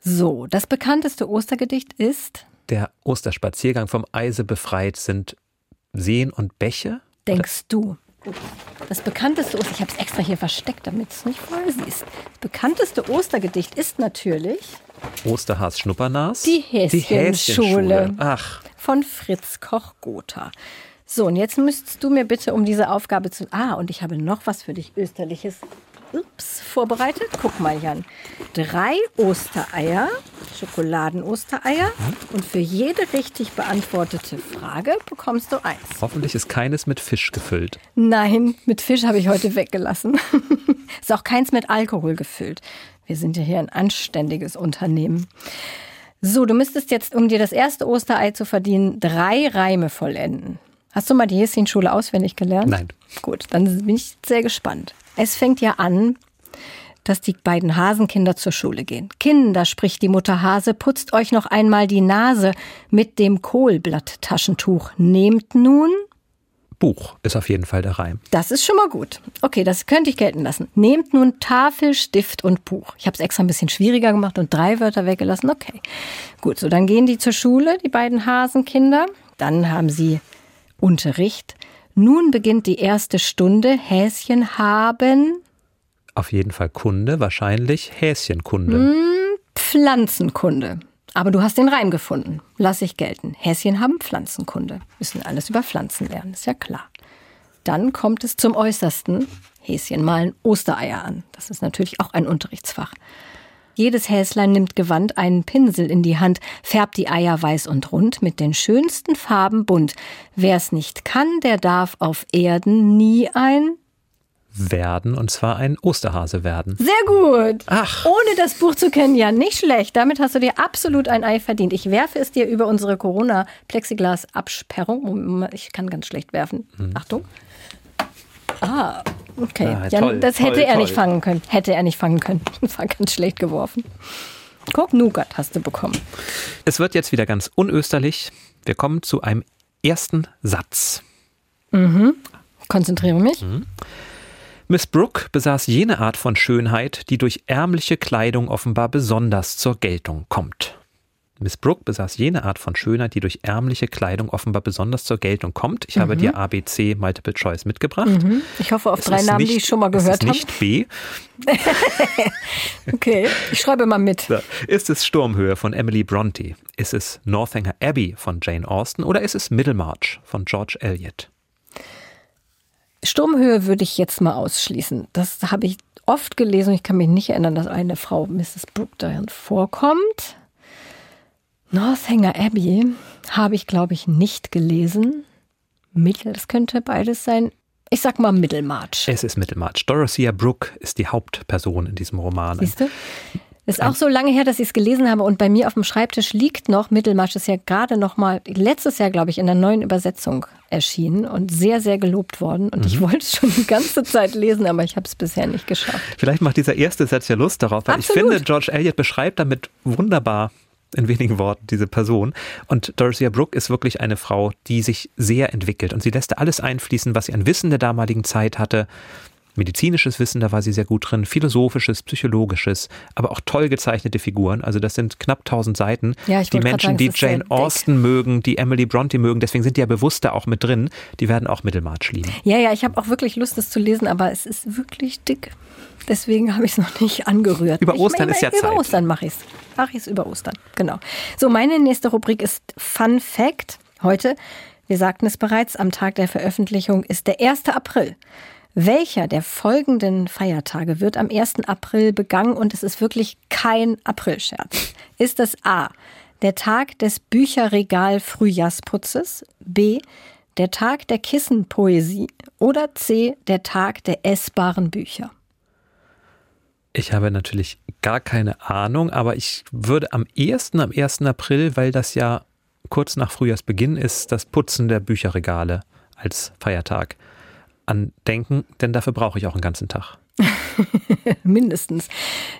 So, das bekannteste Ostergedicht ist, Der Osterspaziergang vom Eise befreit sind Seen und Bäche. denkst du. Das bekannteste Oster, ich habe es extra hier versteckt, damit es nicht voll siehst. Das bekannteste Ostergedicht ist natürlich Osterhas Schnuppernas. Die Häschenschule. Ach, von Fritz Koch-Gotha. So, und jetzt müsstest du mir bitte um diese Aufgabe zu. Ah, und ich habe noch was für dich Österliches ups, vorbereitet. Guck mal, Jan. Drei Ostereier, Schokoladen-Ostereier. Und für jede richtig beantwortete Frage bekommst du eins. hoffentlich ist keines mit Fisch gefüllt. Nein, mit Fisch habe ich heute weggelassen. Ist auch keins mit Alkohol gefüllt. Wir sind ja hier ein anständiges Unternehmen. So, du müsstest jetzt, um dir das erste Osterei zu verdienen, drei Reime vollenden. Hast du mal die Häschenschule auswendig gelernt? Nein. Gut, dann bin ich sehr gespannt. Es fängt ja an, dass die beiden Hasenkinder zur Schule gehen. Kinder, spricht die Mutter Hase, putzt euch noch einmal die Nase mit dem Kohlblatttaschentuch. Nehmt nun Buch ist auf jeden Fall der Reim. das ist schon mal gut. Okay, das könnte ich gelten lassen. Nehmt nun Tafel, Stift und Buch. Ich habe es extra ein bisschen schwieriger gemacht und drei Wörter weggelassen. Okay, gut. So, dann gehen die zur Schule, die beiden Hasenkinder. Dann haben sie Unterricht. Nun beginnt die erste Stunde. Häschen haben Auf jeden Fall Kunde, wahrscheinlich Häschenkunde. Hm. Pflanzenkunde. Aber du hast den Reim gefunden. Lass ich gelten. Häschen haben Pflanzenkunde. Müssen alles über Pflanzen lernen, ist ja klar. Dann kommt es zum Äußersten. Häschen malen Ostereier an. Das ist natürlich auch ein Unterrichtsfach. Jedes Häslein nimmt gewandt einen Pinsel in die Hand, färbt die Eier weiß und rund, mit den schönsten Farben bunt. Wer's nicht kann, der darf auf Erden nie ein Werden, und zwar ein Osterhase werden. Sehr gut. Ach. Ohne das Buch zu kennen, ja, nicht schlecht. Damit hast du dir absolut ein Ei verdient. Ich werfe es dir über unsere Corona-Plexiglas-Absperrung. Ich kann ganz schlecht werfen. Achtung. Ah, okay. Ah, Jan, toll, das hätte toll, er nicht toll. fangen können. Hätte er nicht fangen können. Das war ganz schlecht geworfen. Guck, Nougat hast du bekommen. Es wird jetzt wieder ganz unösterlich. Wir kommen zu einem ersten Satz. Konzentriere mich. Miss Brooke besaß jene Art von Schönheit, die durch ärmliche Kleidung offenbar besonders zur Geltung kommt. Miss Brooke besaß jene Art von Schönheit, die durch ärmliche Kleidung offenbar besonders zur Geltung kommt. Ich habe dir ABC Multiple Choice mitgebracht. Ich hoffe auf Es drei Namen, nicht, die ich schon mal gehört ist habe. nicht B. Okay, ich schreibe mal mit. So. Ist es Sturmhöhe von Emily Bronte? Ist es Northanger Abbey von Jane Austen? Oder ist es Middlemarch von George Eliot? Sturmhöhe würde ich jetzt mal ausschließen. Das habe ich oft gelesen und ich kann mich nicht erinnern, dass eine Frau Mrs. Brooke darin vorkommt. Northanger Abbey habe ich, glaube ich, nicht gelesen. Mittel, das könnte beides sein. Ich sag mal Middlemarch. Es ist Middlemarch. Dorothea Brooke ist die Hauptperson in diesem Roman. Siehst du? Ist auch so lange her, dass ich es gelesen habe und bei mir auf dem Schreibtisch liegt noch Mittelmarsch. Ist ja gerade noch mal letztes Jahr, glaube ich, in der neuen Übersetzung erschienen und sehr, sehr gelobt worden. Und ich wollte es schon die ganze Zeit lesen, aber ich habe es bisher nicht geschafft. Vielleicht macht dieser erste Satz ja Lust darauf, weil Absolut. ich finde, George Eliot beschreibt damit wunderbar in wenigen Worten diese Person. Und Dorothea Brooke ist wirklich eine Frau, die sich sehr entwickelt. Und sie lässt alles einfließen, was sie an Wissen der damaligen Zeit hatte. Medizinisches Wissen, da war sie sehr gut drin, philosophisches, psychologisches, aber auch toll gezeichnete Figuren. Also das sind knapp 1000 Seiten. Ja, die Menschen, sagen, die Jane dick. Austen mögen, die Emily Bronte mögen, deswegen sind die ja bewusst da auch mit drin, die werden auch Middlemarch lieben. Ja, ja, ich habe auch wirklich Lust, das zu lesen, aber es ist wirklich dick. Deswegen habe ich es noch nicht angerührt. Über Ich Ostern meine, ist ja über Zeit. Ostern mache ich es. Mache ich es über Ostern, genau. So, meine nächste Rubrik ist Fun Fact. Heute, wir sagten es bereits, am Tag der Veröffentlichung ist der 1. April. Welcher der folgenden Feiertage wird am 1. April begangen und es ist wirklich kein Aprilscherz? Ist es A, der Tag des Bücherregal-Frühjahrsputzes, B, der Tag der Kissenpoesie oder C, der Tag der essbaren Bücher? Ich habe natürlich gar keine Ahnung, aber ich würde am ehesten am 1. April, weil das ja kurz nach Frühjahrsbeginn ist, das Putzen der Bücherregale als Feiertag andenken, denn dafür brauche ich auch einen ganzen Tag. Mindestens.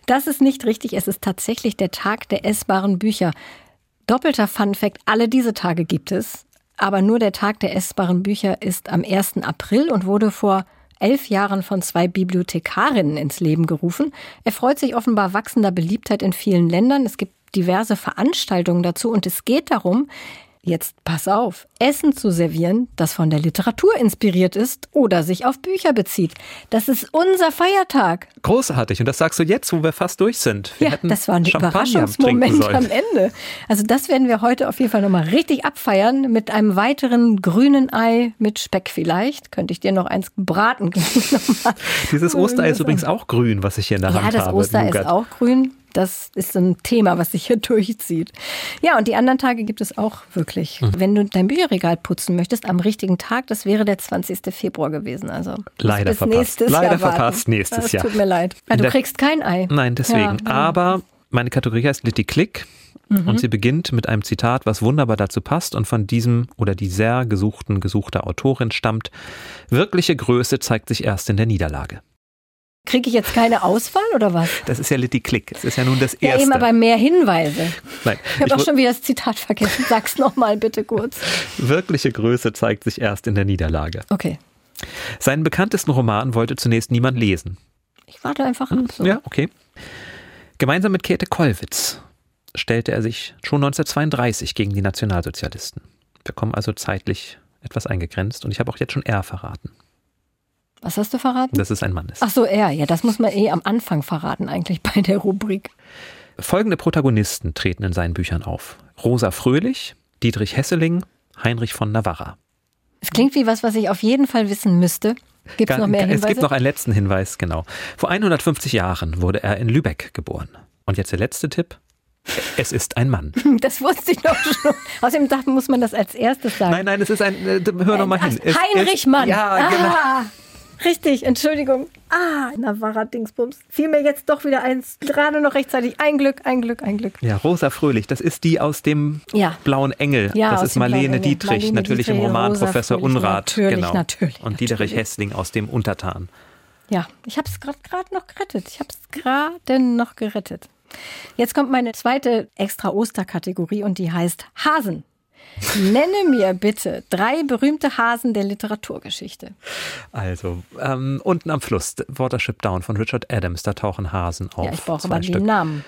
Das ist nicht richtig. Es ist tatsächlich der Tag der essbaren Bücher. Doppelter Fun Fact, alle diese Tage gibt es. Aber nur der Tag der essbaren Bücher ist am 1. April und wurde vor elf Jahren von zwei Bibliothekarinnen ins Leben gerufen. Er freut sich offenbar wachsender Beliebtheit in vielen Ländern. Es gibt diverse Veranstaltungen dazu und es geht darum, Jetzt pass auf, Essen zu servieren, das von der Literatur inspiriert ist oder sich auf Bücher bezieht. Das ist unser Feiertag. Großartig. Und das sagst du jetzt, wo wir fast durch sind. Wir ja, das war ein Überraschungsmoment am Ende. Also das werden wir heute auf jeden Fall nochmal richtig abfeiern mit einem weiteren grünen Ei mit Speck vielleicht. Könnte ich dir noch eins braten. Dieses Osterei ist übrigens auch grün, was ich hier in der ja, Hand habe. Ja, das Osterei ist auch grün. Das ist ein Thema, was sich hier durchzieht. Ja, und die anderen Tage gibt es auch wirklich. Mhm. Wenn du dein Bücherregal putzen möchtest am richtigen Tag, das wäre der 20. Februar gewesen. Also leider verpasst. Leider Jahr verpasst nächstes das Jahr. Tut mir leid. Du kriegst kein Ei. Nein, deswegen. Ja. Aber meine Kategorie heißt Litty Click. Mhm. Und sie beginnt mit einem Zitat, was wunderbar dazu passt und von diesem oder dieser gesuchten, gesuchter Autorin stammt. Wirkliche Größe zeigt sich erst in der Niederlage. Kriege ich jetzt keine Auswahl oder was? Das ist ja Litty Click. Es ist ja nun das erste. Ja, immer bei mehr Hinweise. Nein. Ich habe auch schon wieder das Zitat vergessen. Sag's nochmal bitte kurz. Wirkliche Größe zeigt sich erst in der Niederlage. Okay. Seinen bekanntesten Roman wollte zunächst niemand lesen. Ich warte einfach ab. So. Ja, okay. Gemeinsam mit Käthe Kollwitz stellte er sich schon 1932 gegen die Nationalsozialisten. Wir kommen also zeitlich etwas eingegrenzt und ich habe auch jetzt schon R verraten. Was hast du verraten? Dass es ein Mann ist. Ach so, er. Ja, das muss man eh am Anfang verraten, eigentlich bei der Rubrik. Folgende Protagonisten treten in seinen Büchern auf: Rosa Fröhlich, Dietrich Hesseling, Heinrich von Navarra. Es klingt wie was, was ich auf jeden Fall wissen müsste. Gibt es noch mehr Hinweise? Es gibt noch einen letzten Hinweis, genau. Vor 150 Jahren wurde er in Lübeck geboren. Und jetzt der letzte Tipp. Es ist ein Mann. Das wusste ich doch schon. Außerdem dachte, muss man das als erstes sagen. Nein, nein, es ist ein. Äh, hör noch mal hin. Heinrich Mann. Ja, genau. Ah. Richtig, Entschuldigung. Ah, Navarra Dingsbums. Fiel mir jetzt doch wieder eins. Gerade noch rechtzeitig. Ein Glück, ein Glück, ein Glück. Ja, Rosa Fröhlich, das ist die aus dem ja. Blauen Engel. Ja, das ist Marlene Dietrich, Marlene natürlich Dietrich, im Roman Rosa Professor Fröhlich, Unrat. Natürlich, genau. natürlich. Und Dietrich Hessling aus dem Untertan. Ja, ich habe es gerade noch gerettet. Ich habe es gerade noch gerettet. Jetzt kommt meine zweite extra Osterkategorie und die heißt Hasen. Nenne mir bitte drei berühmte Hasen der Literaturgeschichte. Also, ähm, unten am Fluss, Watership Down von Richard Adams, da tauchen Hasen auf. Ja, ich brauche aber den Namen.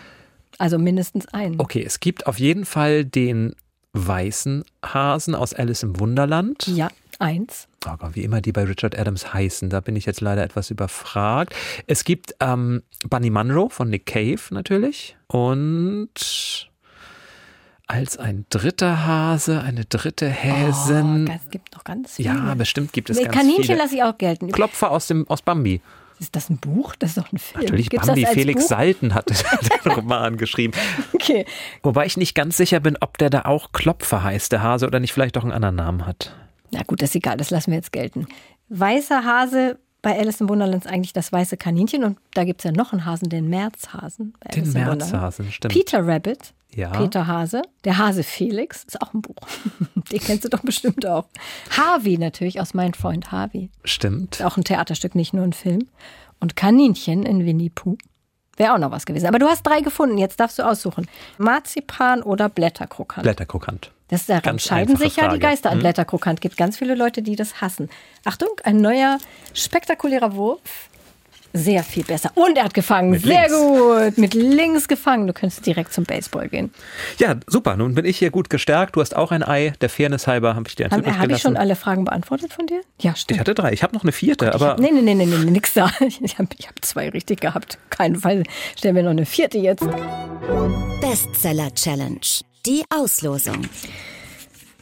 Also mindestens einen. Okay, es gibt auf jeden Fall den weißen Hasen aus Alice im Wunderland. Ja, eins. Oh Gott, wie immer die bei Richard Adams heißen, da bin ich jetzt leider etwas überfragt. Es gibt ähm, Bunny Munro von Nick Cave natürlich und als ein dritter Hase, eine dritte Häsin. Oh, es gibt noch ganz viele. Ja, bestimmt gibt es nee, ganz Kaninchen viele. lasse ich auch gelten. Klopfer aus, dem, aus Bambi. Ist das ein Buch? Das ist doch ein Film. Natürlich, Gibt's Bambi. Felix Buch? Salten hat den Roman geschrieben. Okay. Wobei ich nicht ganz sicher bin, ob der da auch Klopfer heißt, der Hase, oder nicht vielleicht auch einen anderen Namen hat. Na gut, das ist egal, das lassen wir jetzt gelten. Weißer Hase bei Alice im Wunderland ist eigentlich das weiße Kaninchen und da gibt es ja noch einen Hasen, den Märzhasen. Bei den Märzhasen, stimmt. Peter Rabbit, ja. Peter Hase, der Hase Felix, ist auch ein Buch. Den kennst du doch bestimmt auch. Harvey natürlich, aus Mein Freund Harvey. Stimmt. Auch ein Theaterstück, nicht nur ein Film. Und Kaninchen in Winnie Pooh. Wäre auch noch was gewesen. Aber du hast drei gefunden, jetzt darfst du aussuchen. Marzipan oder Blätterkrokant? Blätterkrokant. Das ist, daran scheiden sich ja die Geister an hm? Blätterkrokant. Gibt ganz viele Leute, die das hassen. Achtung, ein neuer spektakulärer Wurf. Sehr viel besser. Und er hat gefangen. Mit Sehr links. gut. Mit links gefangen. Du könntest direkt zum Baseball gehen. Ja, super. Nun bin ich hier gut gestärkt. Du hast auch ein Ei. Der Fairness halber habe ich dir ein Habe hab ich schon alle Fragen beantwortet von dir? Ja, stimmt. Ich hatte drei. Ich habe noch eine vierte, aber. Hab, nee, nee, nee, nee, nee, nix da. Ich habe ich hab zwei richtig gehabt. Keinen Fall. Stellen wir noch eine vierte jetzt. Bestseller Challenge. Die Auslosung.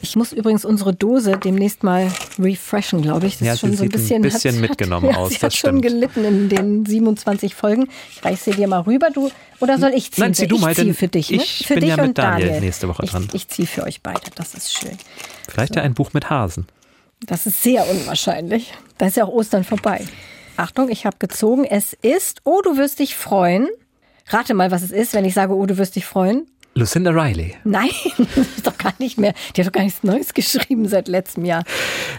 Ich muss übrigens unsere Dose demnächst mal refreshen, glaube ich. Das Ja, ist schon so ein sieht ein bisschen, bisschen hat, mitgenommen hat, ja, aus, Sie hat schon stimmt. gelitten in den 27 Folgen. Ich reiche sie dir mal rüber, du oder soll ich ziehen? Nein, zieh du ich mal, ziehe denn für dich, ne? ich für bin dich ja mit und Daniel nächste Woche dran. Ich, ich ziehe für euch beide. Das ist schön. Vielleicht ja ein Buch mit Hasen. Das ist sehr unwahrscheinlich. Da ist ja auch Ostern vorbei. Achtung, ich habe gezogen. Es ist, oh, du wirst dich freuen. Rate mal, was es ist, wenn ich sage, oh, du wirst dich freuen. Lucinda Riley. Nein, das ist doch gar nicht mehr. Die hat doch gar nichts Neues geschrieben seit letztem Jahr.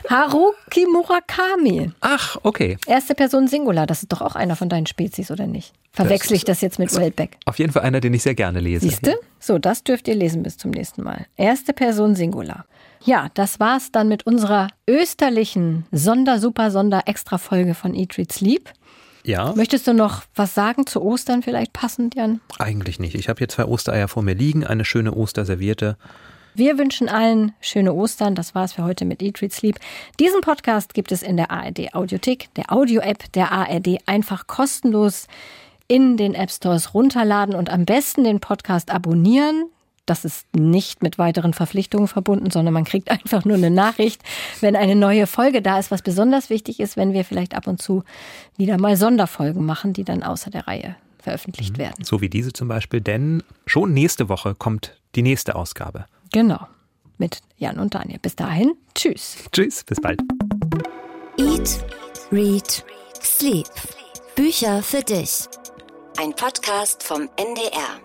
Haruki Murakami. Ach, okay. Erste Person Singular. Das ist doch auch einer von deinen Spezies, oder nicht? Verwechsel ich das jetzt mit Weltbeck? Auf jeden Fall einer, den ich sehr gerne lese. Siehste? So, das dürft ihr lesen bis zum nächsten Mal. Erste Person Singular. Ja, das war's dann mit unserer österlichen Sonder-Super-Sonder-Extra-Folge von Eat, Read, Sleep. Ja, Möchtest du noch was sagen zu Ostern vielleicht passend, Jan? eigentlich nicht. Ich habe hier zwei Ostereier vor mir liegen, eine schöne Osterservierte. Wir wünschen allen schöne Ostern. Das war's für heute mit Eat, Read, Sleep. Diesen Podcast gibt es in der ARD Audiothek, der Audio-App der ARD einfach kostenlos in den App Stores runterladen und am besten den Podcast abonnieren. Das ist nicht mit weiteren Verpflichtungen verbunden, sondern man kriegt einfach nur eine Nachricht, wenn eine neue Folge da ist. Was besonders wichtig ist, wenn wir vielleicht ab und zu wieder mal Sonderfolgen machen, die dann außer der Reihe veröffentlicht werden. So wie diese zum Beispiel, denn schon nächste Woche kommt die nächste Ausgabe. Genau. Mit Jan und Daniel. Bis dahin. Tschüss. Tschüss, bis bald. Eat, Read, Sleep. Bücher für dich. Ein Podcast vom NDR.